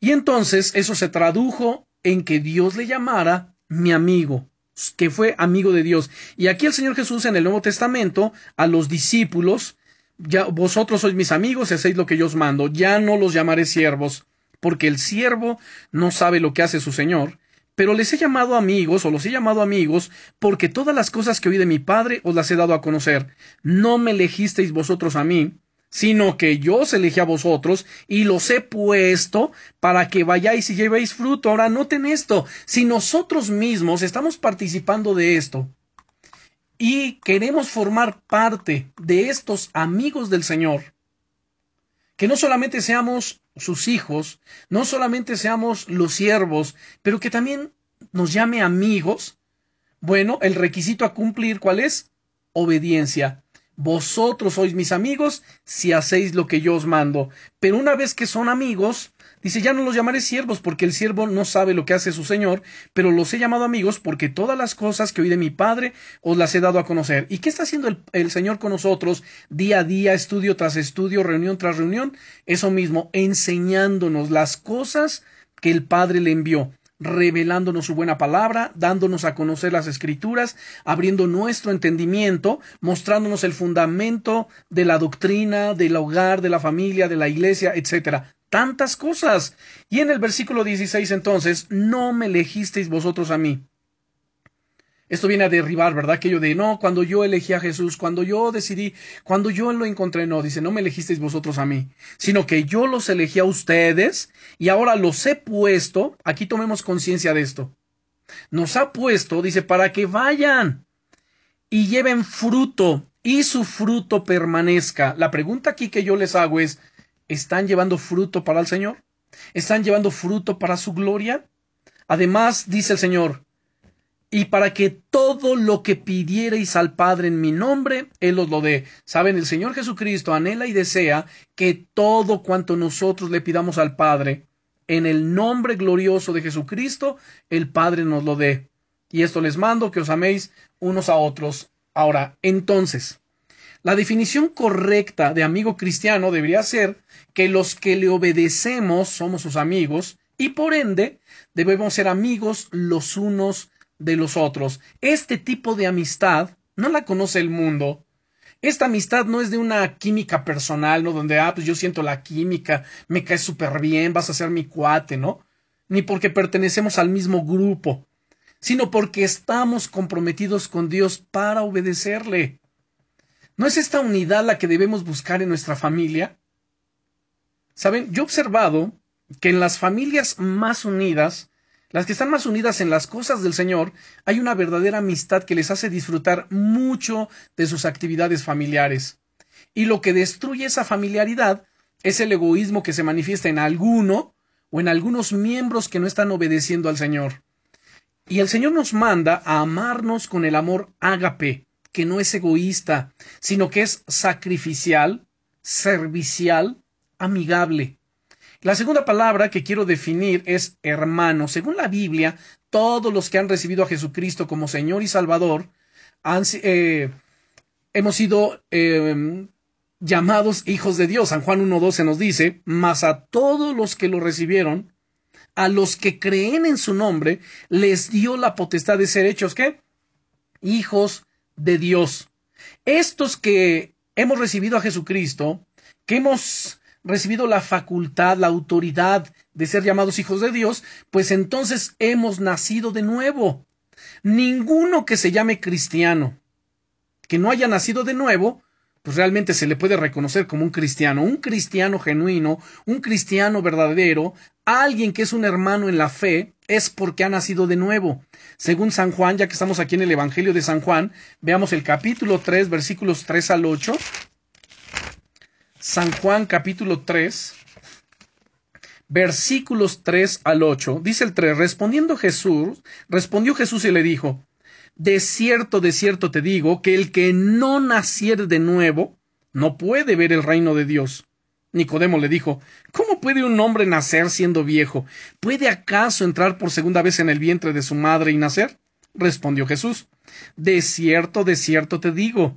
Y entonces eso se tradujo en que Dios le llamara mi amigo, que fue amigo de Dios. Y aquí el Señor Jesús en el Nuevo Testamento a los discípulos, ya vosotros sois mis amigos y hacéis lo que yo os mando, ya no los llamaré siervos, porque el siervo no sabe lo que hace su Señor, pero les he llamado amigos o los he llamado amigos porque todas las cosas que oí de mi Padre os las he dado a conocer. No me elegisteis vosotros a mí, sino que yo os elegí a vosotros y los he puesto para que vayáis y llevéis fruto. Ahora noten esto, si nosotros mismos estamos participando de esto y queremos formar parte de estos amigos del Señor, que no solamente seamos sus hijos, no solamente seamos los siervos, pero que también nos llame amigos, bueno, el requisito a cumplir, ¿cuál es? Obediencia. Vosotros sois mis amigos si hacéis lo que yo os mando. Pero una vez que son amigos, Dice, ya no los llamaré siervos porque el siervo no sabe lo que hace su Señor, pero los he llamado amigos porque todas las cosas que oí de mi Padre os las he dado a conocer. ¿Y qué está haciendo el, el Señor con nosotros día a día, estudio tras estudio, reunión tras reunión? Eso mismo, enseñándonos las cosas que el Padre le envió revelándonos su buena palabra, dándonos a conocer las escrituras, abriendo nuestro entendimiento, mostrándonos el fundamento de la doctrina, del hogar, de la familia, de la iglesia, etcétera tantas cosas. Y en el versículo 16 entonces, no me elegisteis vosotros a mí. Esto viene a derribar, ¿verdad? Aquello de, no, cuando yo elegí a Jesús, cuando yo decidí, cuando yo lo encontré, no, dice, no me elegisteis vosotros a mí, sino que yo los elegí a ustedes y ahora los he puesto, aquí tomemos conciencia de esto, nos ha puesto, dice, para que vayan y lleven fruto y su fruto permanezca. La pregunta aquí que yo les hago es, ¿Están llevando fruto para el Señor? ¿Están llevando fruto para su gloria? Además, dice el Señor, y para que todo lo que pidierais al Padre en mi nombre, Él os lo dé. Saben, el Señor Jesucristo anhela y desea que todo cuanto nosotros le pidamos al Padre, en el nombre glorioso de Jesucristo, el Padre nos lo dé. Y esto les mando, que os améis unos a otros. Ahora, entonces, la definición correcta de amigo cristiano debería ser que los que le obedecemos somos sus amigos y por ende debemos ser amigos los unos de los otros. Este tipo de amistad no la conoce el mundo. Esta amistad no es de una química personal, ¿no? Donde, ah, pues yo siento la química, me caes súper bien, vas a ser mi cuate, ¿no? Ni porque pertenecemos al mismo grupo, sino porque estamos comprometidos con Dios para obedecerle. ¿No es esta unidad la que debemos buscar en nuestra familia? Saben, yo he observado que en las familias más unidas, las que están más unidas en las cosas del Señor, hay una verdadera amistad que les hace disfrutar mucho de sus actividades familiares. Y lo que destruye esa familiaridad es el egoísmo que se manifiesta en alguno o en algunos miembros que no están obedeciendo al Señor. Y el Señor nos manda a amarnos con el amor ágape, que no es egoísta, sino que es sacrificial, servicial, amigable. La segunda palabra que quiero definir es hermano. Según la Biblia, todos los que han recibido a Jesucristo como Señor y Salvador han, eh, hemos sido em, llamados hijos de Dios. San Juan 1.12 nos dice, mas a todos los que lo recibieron, a los que creen en su nombre, les dio la potestad de ser hechos, ¿qué? Hijos de Dios. Estos que hemos recibido a Jesucristo, que hemos recibido la facultad, la autoridad de ser llamados hijos de Dios, pues entonces hemos nacido de nuevo. Ninguno que se llame cristiano, que no haya nacido de nuevo, pues realmente se le puede reconocer como un cristiano, un cristiano genuino, un cristiano verdadero, alguien que es un hermano en la fe, es porque ha nacido de nuevo. Según San Juan, ya que estamos aquí en el Evangelio de San Juan, veamos el capítulo 3, versículos 3 al 8. San Juan capítulo 3, versículos 3 al 8. Dice el 3, respondiendo Jesús, respondió Jesús y le dijo, de cierto, de cierto te digo, que el que no naciere de nuevo, no puede ver el reino de Dios. Nicodemo le dijo, ¿Cómo puede un hombre nacer siendo viejo? ¿Puede acaso entrar por segunda vez en el vientre de su madre y nacer? Respondió Jesús, De cierto, de cierto te digo,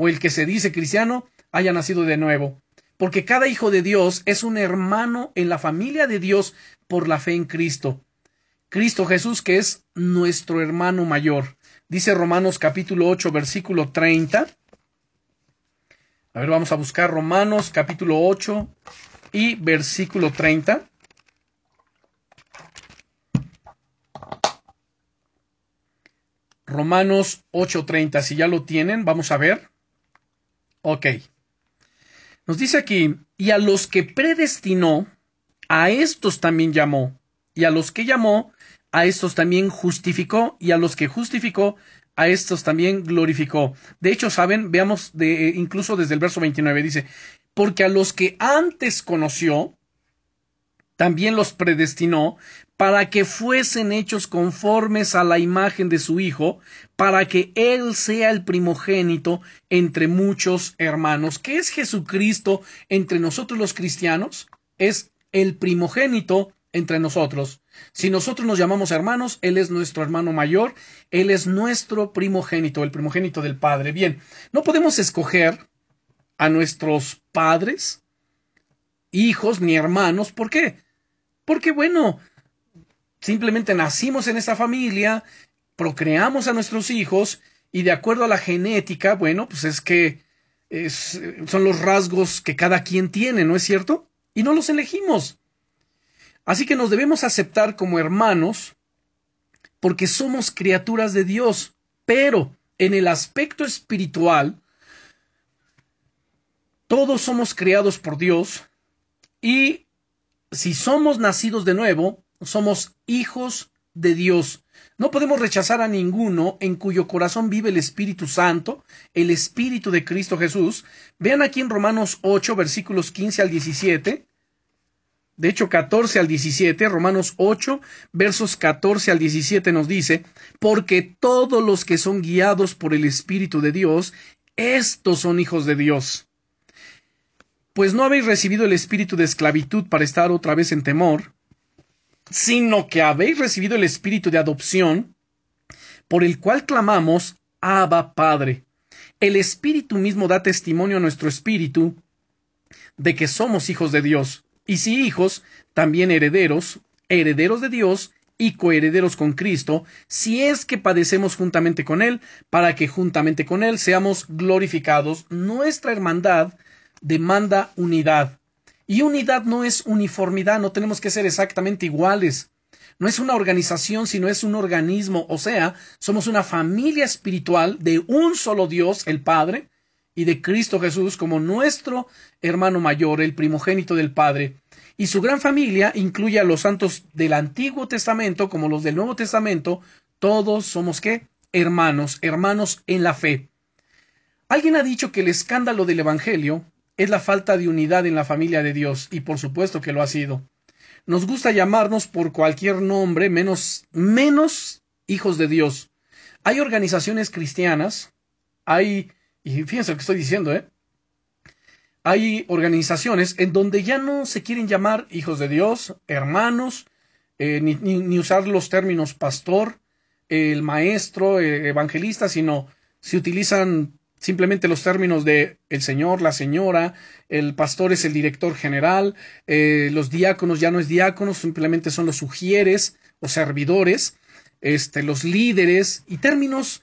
o el que se dice cristiano haya nacido de nuevo. Porque cada hijo de Dios es un hermano en la familia de Dios por la fe en Cristo. Cristo Jesús, que es nuestro hermano mayor. Dice Romanos capítulo 8, versículo 30. A ver, vamos a buscar Romanos capítulo 8 y versículo 30. Romanos 8:30, si ya lo tienen, vamos a ver. Ok. Nos dice aquí, y a los que predestinó, a estos también llamó, y a los que llamó, a estos también justificó, y a los que justificó, a estos también glorificó. De hecho, saben, veamos de, incluso desde el verso 29, dice, porque a los que antes conoció, también los predestinó para que fuesen hechos conformes a la imagen de su Hijo, para que Él sea el primogénito entre muchos hermanos. ¿Qué es Jesucristo entre nosotros los cristianos? Es el primogénito entre nosotros. Si nosotros nos llamamos hermanos, Él es nuestro hermano mayor, Él es nuestro primogénito, el primogénito del Padre. Bien, no podemos escoger a nuestros padres, hijos ni hermanos. ¿Por qué? Porque, bueno, simplemente nacimos en esta familia, procreamos a nuestros hijos y de acuerdo a la genética, bueno, pues es que son los rasgos que cada quien tiene, ¿no es cierto? Y no los elegimos. Así que nos debemos aceptar como hermanos porque somos criaturas de Dios, pero en el aspecto espiritual, todos somos creados por Dios y si somos nacidos de nuevo, somos hijos de Dios. No podemos rechazar a ninguno en cuyo corazón vive el Espíritu Santo, el Espíritu de Cristo Jesús. Vean aquí en Romanos 8, versículos 15 al 17. De hecho, 14 al 17, Romanos 8, versos 14 al 17 nos dice, porque todos los que son guiados por el Espíritu de Dios, estos son hijos de Dios. Pues no habéis recibido el espíritu de esclavitud para estar otra vez en temor, sino que habéis recibido el espíritu de adopción, por el cual clamamos, Abba Padre. El espíritu mismo da testimonio a nuestro espíritu de que somos hijos de Dios, y si hijos, también herederos, herederos de Dios y coherederos con Cristo, si es que padecemos juntamente con Él, para que juntamente con Él seamos glorificados. Nuestra hermandad demanda unidad. Y unidad no es uniformidad, no tenemos que ser exactamente iguales. No es una organización, sino es un organismo, o sea, somos una familia espiritual de un solo Dios, el Padre, y de Cristo Jesús como nuestro hermano mayor, el primogénito del Padre. Y su gran familia incluye a los santos del Antiguo Testamento como los del Nuevo Testamento. Todos somos qué? Hermanos, hermanos en la fe. Alguien ha dicho que el escándalo del Evangelio es la falta de unidad en la familia de Dios, y por supuesto que lo ha sido. Nos gusta llamarnos por cualquier nombre menos, menos hijos de Dios. Hay organizaciones cristianas, hay, y fíjense lo que estoy diciendo, ¿eh? Hay organizaciones en donde ya no se quieren llamar hijos de Dios, hermanos, eh, ni, ni, usar los términos pastor, el maestro, eh, evangelista, sino se utilizan simplemente los términos de el señor, la señora, el pastor es el director general, eh, los diáconos ya no es diáconos, simplemente son los sugieres o servidores, este, los líderes y términos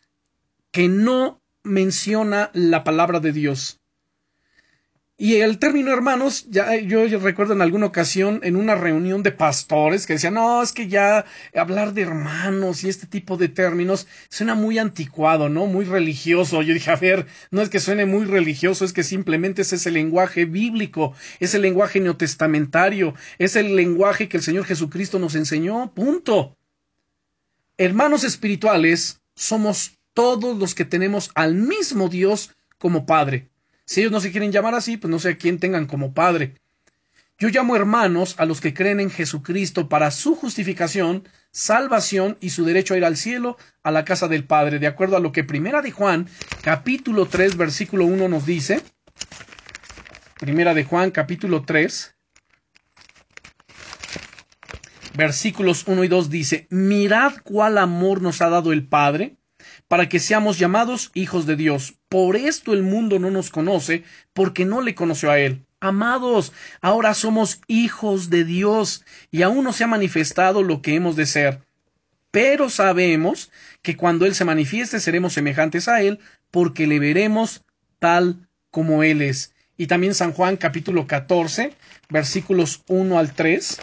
que no menciona la palabra de Dios. Y el término hermanos, ya yo, recuerdo en alguna ocasión en una reunión de pastores que decían, no, es que ya hablar de hermanos y este tipo de términos suena muy anticuado, ¿no? Muy religioso. Yo dije, a ver, no es que suene muy religioso, es que simplemente es el lenguaje bíblico, es el lenguaje neotestamentario, es el lenguaje que el Señor Jesucristo nos enseñó, punto. Hermanos espirituales somos todos los que tenemos al mismo Dios como Padre. Si ellos no se quieren llamar así, pues no sé a quién tengan como padre. Yo llamo hermanos a los que creen en Jesucristo para su justificación, salvación y su derecho a ir al cielo, a la casa del Padre, de acuerdo a lo que Primera de Juan, capítulo 3, versículo 1 nos dice. Primera de Juan, capítulo 3, versículos 1 y 2 dice, Mirad cuál amor nos ha dado el Padre, para que seamos llamados hijos de Dios. Por esto el mundo no nos conoce, porque no le conoció a Él. Amados, ahora somos hijos de Dios, y aún no se ha manifestado lo que hemos de ser. pero sabemos que cuando Él se manifieste seremos semejantes a Él, porque le veremos tal como Él es. Y también San Juan capítulo 14, versículos 1 al 3.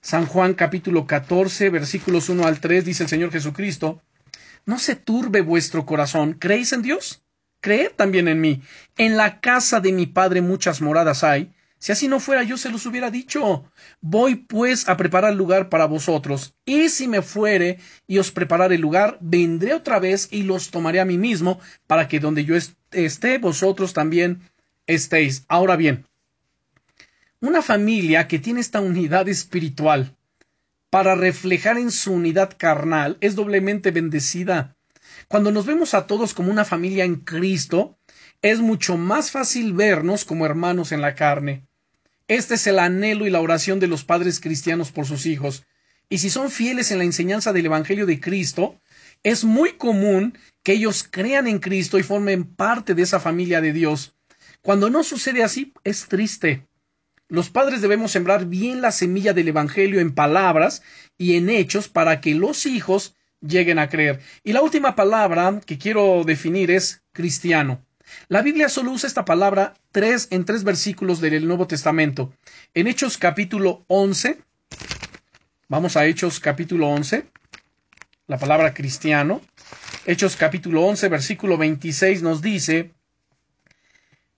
San Juan capítulo 14, versículos 1 al 3, dice el Señor Jesucristo, No se turbe vuestro corazón, ¿creéis en Dios? Creed también en mí. En la casa de mi Padre muchas moradas hay, si así no fuera, yo se los hubiera dicho. Voy pues a preparar lugar para vosotros. Y si me fuere y os preparar el lugar, vendré otra vez y los tomaré a mí mismo, para que donde yo esté, vosotros también estéis. Ahora bien, una familia que tiene esta unidad espiritual para reflejar en su unidad carnal es doblemente bendecida. Cuando nos vemos a todos como una familia en Cristo, es mucho más fácil vernos como hermanos en la carne. Este es el anhelo y la oración de los padres cristianos por sus hijos. Y si son fieles en la enseñanza del Evangelio de Cristo, es muy común que ellos crean en Cristo y formen parte de esa familia de Dios. Cuando no sucede así, es triste. Los padres debemos sembrar bien la semilla del Evangelio en palabras y en hechos para que los hijos lleguen a creer. Y la última palabra que quiero definir es cristiano. La Biblia solo usa esta palabra tres, en tres versículos del Nuevo Testamento. En Hechos capítulo 11, vamos a Hechos capítulo 11, la palabra cristiano. Hechos capítulo 11, versículo 26 nos dice,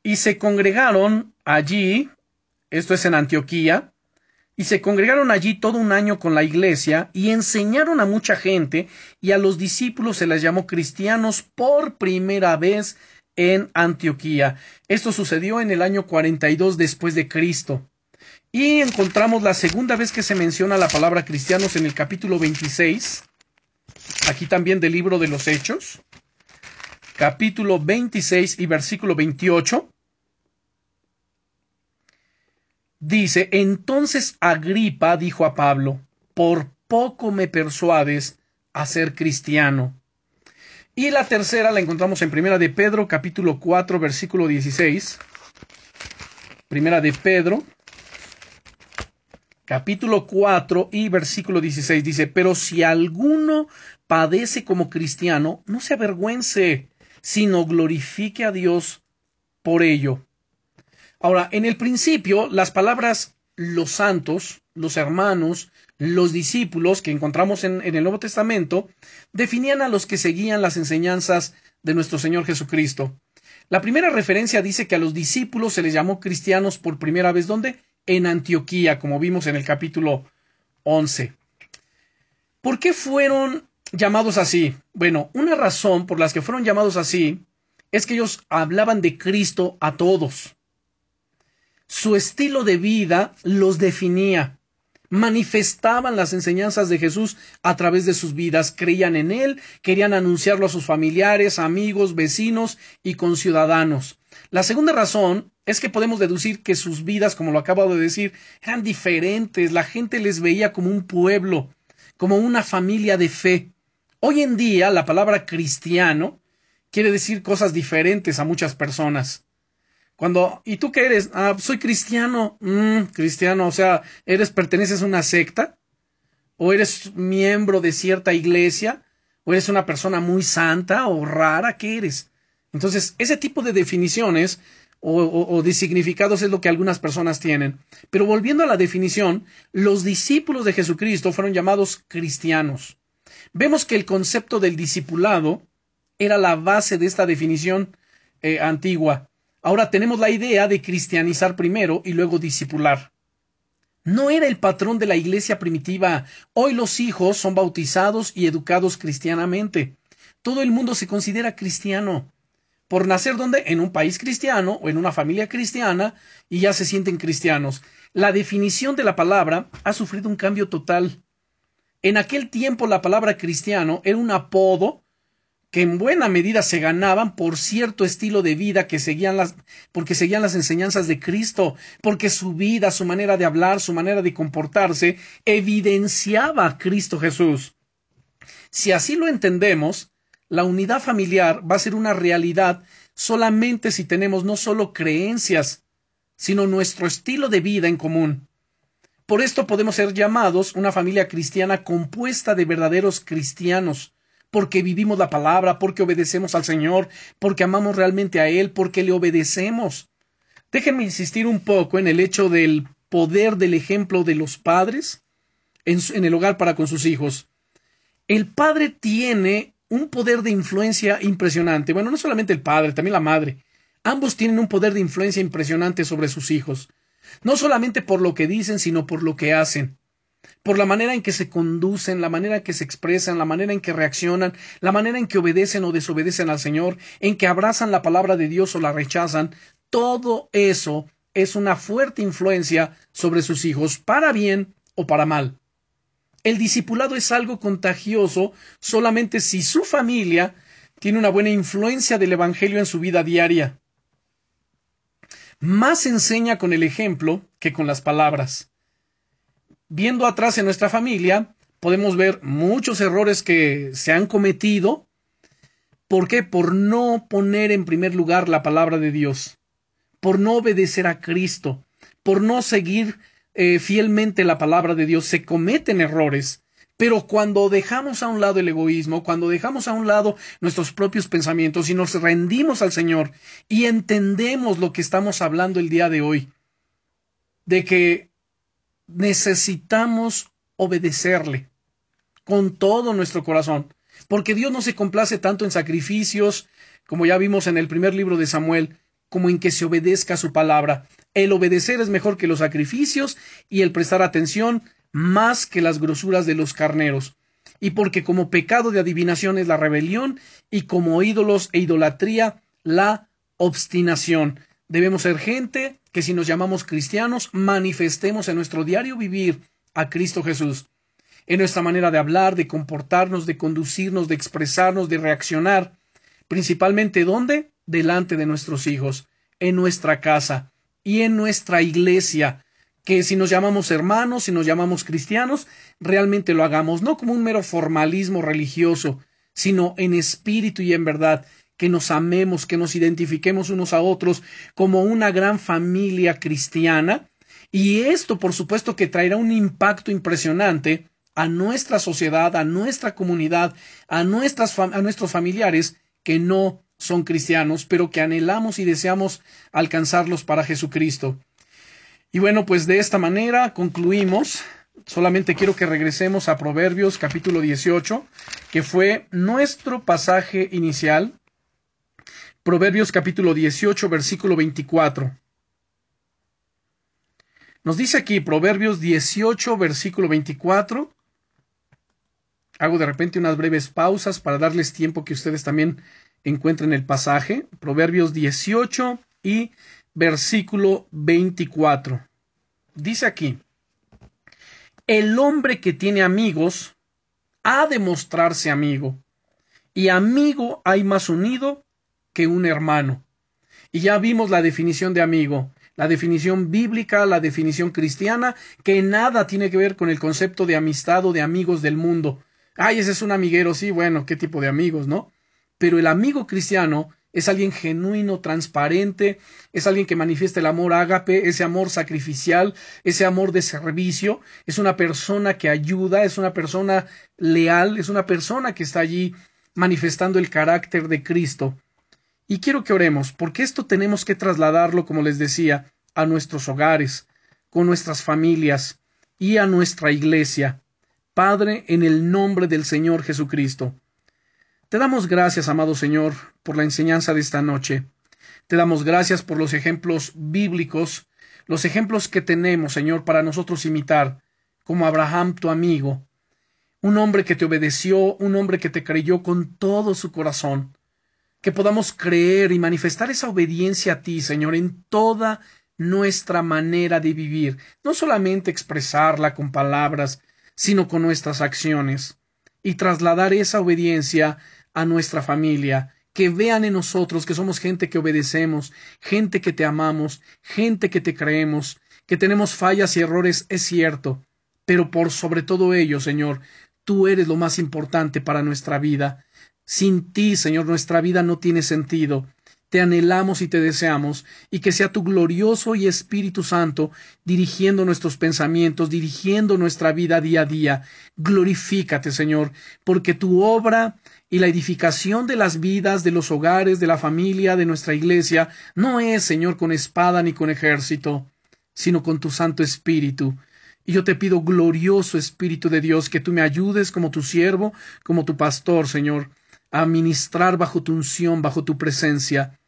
y se congregaron allí, esto es en Antioquía, y se congregaron allí todo un año con la iglesia y enseñaron a mucha gente y a los discípulos se les llamó cristianos por primera vez en Antioquía. Esto sucedió en el año 42 después de Cristo. Y encontramos la segunda vez que se menciona la palabra cristianos en el capítulo 26, aquí también del libro de los Hechos, capítulo 26 y versículo 28. Dice, entonces Agripa dijo a Pablo, por poco me persuades a ser cristiano. Y la tercera la encontramos en Primera de Pedro, capítulo 4, versículo 16. Primera de Pedro, capítulo 4 y versículo 16 dice, pero si alguno padece como cristiano, no se avergüence, sino glorifique a Dios por ello. Ahora, en el principio, las palabras los santos, los hermanos, los discípulos que encontramos en, el Nuevo Testamento definían a los que seguían las enseñanzas de nuestro Señor Jesucristo. La primera referencia dice que a los discípulos se les llamó cristianos por primera vez, ¿dónde? En Antioquía, como vimos en el capítulo 11. ¿Por qué fueron llamados así? Bueno, una razón por las que fueron llamados así es que ellos hablaban de Cristo a todos. Su estilo de vida los definía manifestaban las enseñanzas de Jesús a través de sus vidas, creían en Él, querían anunciarlo a sus familiares, amigos, vecinos y conciudadanos. La segunda razón es que podemos deducir que sus vidas, como lo acabo de decir, eran diferentes, la gente les veía como un pueblo, como una familia de fe. Hoy en día la palabra cristiano quiere decir cosas diferentes a muchas personas. Cuando, ¿y tú qué eres? Ah, soy cristiano. Mm, cristiano, o sea, ¿eres, perteneces a una secta? ¿O eres miembro de cierta iglesia? ¿O eres una persona muy santa o rara? ¿Qué eres? Entonces, ese tipo de definiciones o, o, de significados es lo que algunas personas tienen. Pero volviendo a la definición, los discípulos de Jesucristo fueron llamados cristianos. Vemos que el concepto del discipulado era la base de esta definición eh, antigua. Ahora tenemos la idea de cristianizar primero y luego discipular. No era el patrón de la iglesia primitiva. Hoy los hijos son bautizados y educados cristianamente. Todo el mundo se considera cristiano. Por nacer donde? En un país cristiano o en una familia cristiana y ya se sienten cristianos. La definición de la palabra ha sufrido un cambio total. En aquel tiempo la palabra cristiano era un apodo que en buena medida se ganaban por cierto estilo de vida que seguían las, porque seguían las enseñanzas de Cristo, porque su vida, su manera de hablar, su manera de comportarse, evidenciaba a Cristo Jesús. Si así lo entendemos, la unidad familiar va a ser una realidad solamente si tenemos no solo creencias, sino nuestro estilo de vida en común. Por esto podemos ser llamados una familia cristiana compuesta de verdaderos cristianos, porque vivimos la palabra, porque obedecemos al Señor, porque amamos realmente a Él, porque le obedecemos. Déjenme insistir un poco en el hecho del poder del ejemplo de los padres en, el hogar para con sus hijos. El padre tiene un poder de influencia impresionante. Bueno, no solamente el padre, también la madre. Ambos tienen un poder de influencia impresionante sobre sus hijos. No solamente por lo que dicen, sino por lo que hacen. Por la manera en que se conducen, la manera en que se expresan, la manera en que reaccionan, la manera en que obedecen o desobedecen al Señor, en que abrazan la palabra de Dios o la rechazan. Todo eso es una fuerte influencia sobre sus hijos, para bien o para mal. El discipulado es algo contagioso solamente si su familia tiene una buena influencia del Evangelio en su vida diaria. Más enseña con el ejemplo que con las palabras. Viendo atrás en nuestra familia, podemos ver muchos errores que se han cometido. ¿Por qué? Por no poner en primer lugar la palabra de Dios, por no obedecer a Cristo, por no seguir eh, fielmente la palabra de Dios, se cometen errores. Pero cuando dejamos a un lado el egoísmo, cuando dejamos a un lado nuestros propios pensamientos y nos rendimos al Señor y entendemos lo que estamos hablando el día de hoy, de que necesitamos obedecerle con todo nuestro corazón, porque Dios no se complace tanto en sacrificios, como ya vimos en el primer libro de Samuel, como en que se obedezca su palabra. El obedecer es mejor que los sacrificios y el prestar atención más que las grosuras de los carneros. Y porque como pecado de adivinación es la rebelión y como ídolos e idolatría la obstinación. Debemos ser gente que si nos llamamos cristianos manifestemos en nuestro diario vivir a Cristo Jesús. En nuestra manera de hablar, de comportarnos, de conducirnos, de expresarnos, de reaccionar. Principalmente ¿dónde? delante de nuestros hijos, en nuestra casa y en nuestra iglesia, que si nos llamamos hermanos, si nos llamamos cristianos, realmente lo hagamos, no como un mero formalismo religioso, sino en espíritu y en verdad, que nos amemos, que nos identifiquemos unos a otros como una gran familia cristiana, y esto, por supuesto, que traerá un impacto impresionante a nuestra sociedad, a nuestra comunidad, a, nuestras, a nuestros familiares que no son cristianos, pero que anhelamos y deseamos alcanzarlos para Jesucristo. Y bueno, pues de esta manera concluimos. Solamente quiero que regresemos a Proverbios capítulo 18, que fue nuestro pasaje inicial. Proverbios capítulo 18, versículo 24. Nos dice aquí Proverbios 18, versículo 24. Hago de repente unas breves pausas para darles tiempo que ustedes también encuentren el pasaje, Proverbios 18 y versículo 24. Dice aquí, el hombre que tiene amigos ha de mostrarse amigo, y amigo hay más unido que un hermano. Y ya vimos la definición de amigo, la definición bíblica, la definición cristiana, que nada tiene que ver con el concepto de amistad o de amigos del mundo. Ay, ese es un amiguero, sí, bueno, ¿qué tipo de amigos, no? pero el amigo cristiano es alguien genuino, transparente, es alguien que manifiesta el amor ágape, ese amor sacrificial, ese amor de servicio, es una persona que ayuda, es una persona leal, es una persona que está allí manifestando el carácter de Cristo. Y quiero que oremos, porque esto tenemos que trasladarlo, como les decía, a nuestros hogares, con nuestras familias y a nuestra iglesia. Padre, en el nombre del Señor Jesucristo. Te damos gracias, amado Señor, por la enseñanza de esta noche. Te damos gracias por los ejemplos bíblicos, los ejemplos que tenemos, Señor, para nosotros imitar, como Abraham, tu amigo, un hombre que te obedeció, un hombre que te creyó con todo su corazón, que podamos creer y manifestar esa obediencia a ti, Señor, en toda nuestra manera de vivir, no solamente expresarla con palabras, sino con nuestras acciones, y trasladar esa obediencia a nuestra familia, que vean en nosotros que somos gente que obedecemos, gente que te amamos, gente que te creemos, que tenemos fallas y errores, es cierto, pero por sobre todo ello, Señor, tú eres lo más importante para nuestra vida. Sin ti, Señor, nuestra vida no tiene sentido. te anhelamos y te deseamos, y que sea tu glorioso y Espíritu Santo dirigiendo nuestros pensamientos, dirigiendo nuestra vida día a día. Glorifícate, Señor, porque tu obra y la edificación de las vidas, de los hogares, de la familia, de nuestra iglesia, no es, Señor, con espada ni con ejército, sino con tu Santo Espíritu. Y yo te pido, glorioso Espíritu de Dios, que tú me ayudes como tu siervo, como tu pastor, Señor, a ministrar bajo tu unción, bajo tu presencia.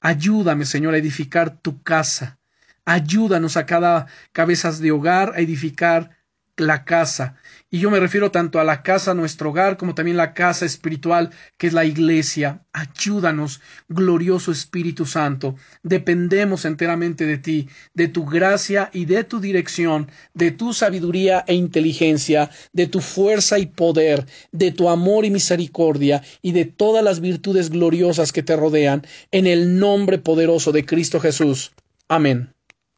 Ayúdame, Señor, a edificar tu casa. Ayúdanos a cada cabezas de hogar a edificar la casa. Y yo me refiero tanto a la casa, nuestro hogar, como también la casa espiritual, que es la iglesia. Ayúdanos, glorioso Espíritu Santo. Dependemos enteramente de ti, de tu gracia y de tu dirección, de tu sabiduría e inteligencia, de tu fuerza y poder, de tu amor y misericordia, y de todas las virtudes gloriosas que te rodean, en el nombre poderoso de Cristo Jesús. Amén.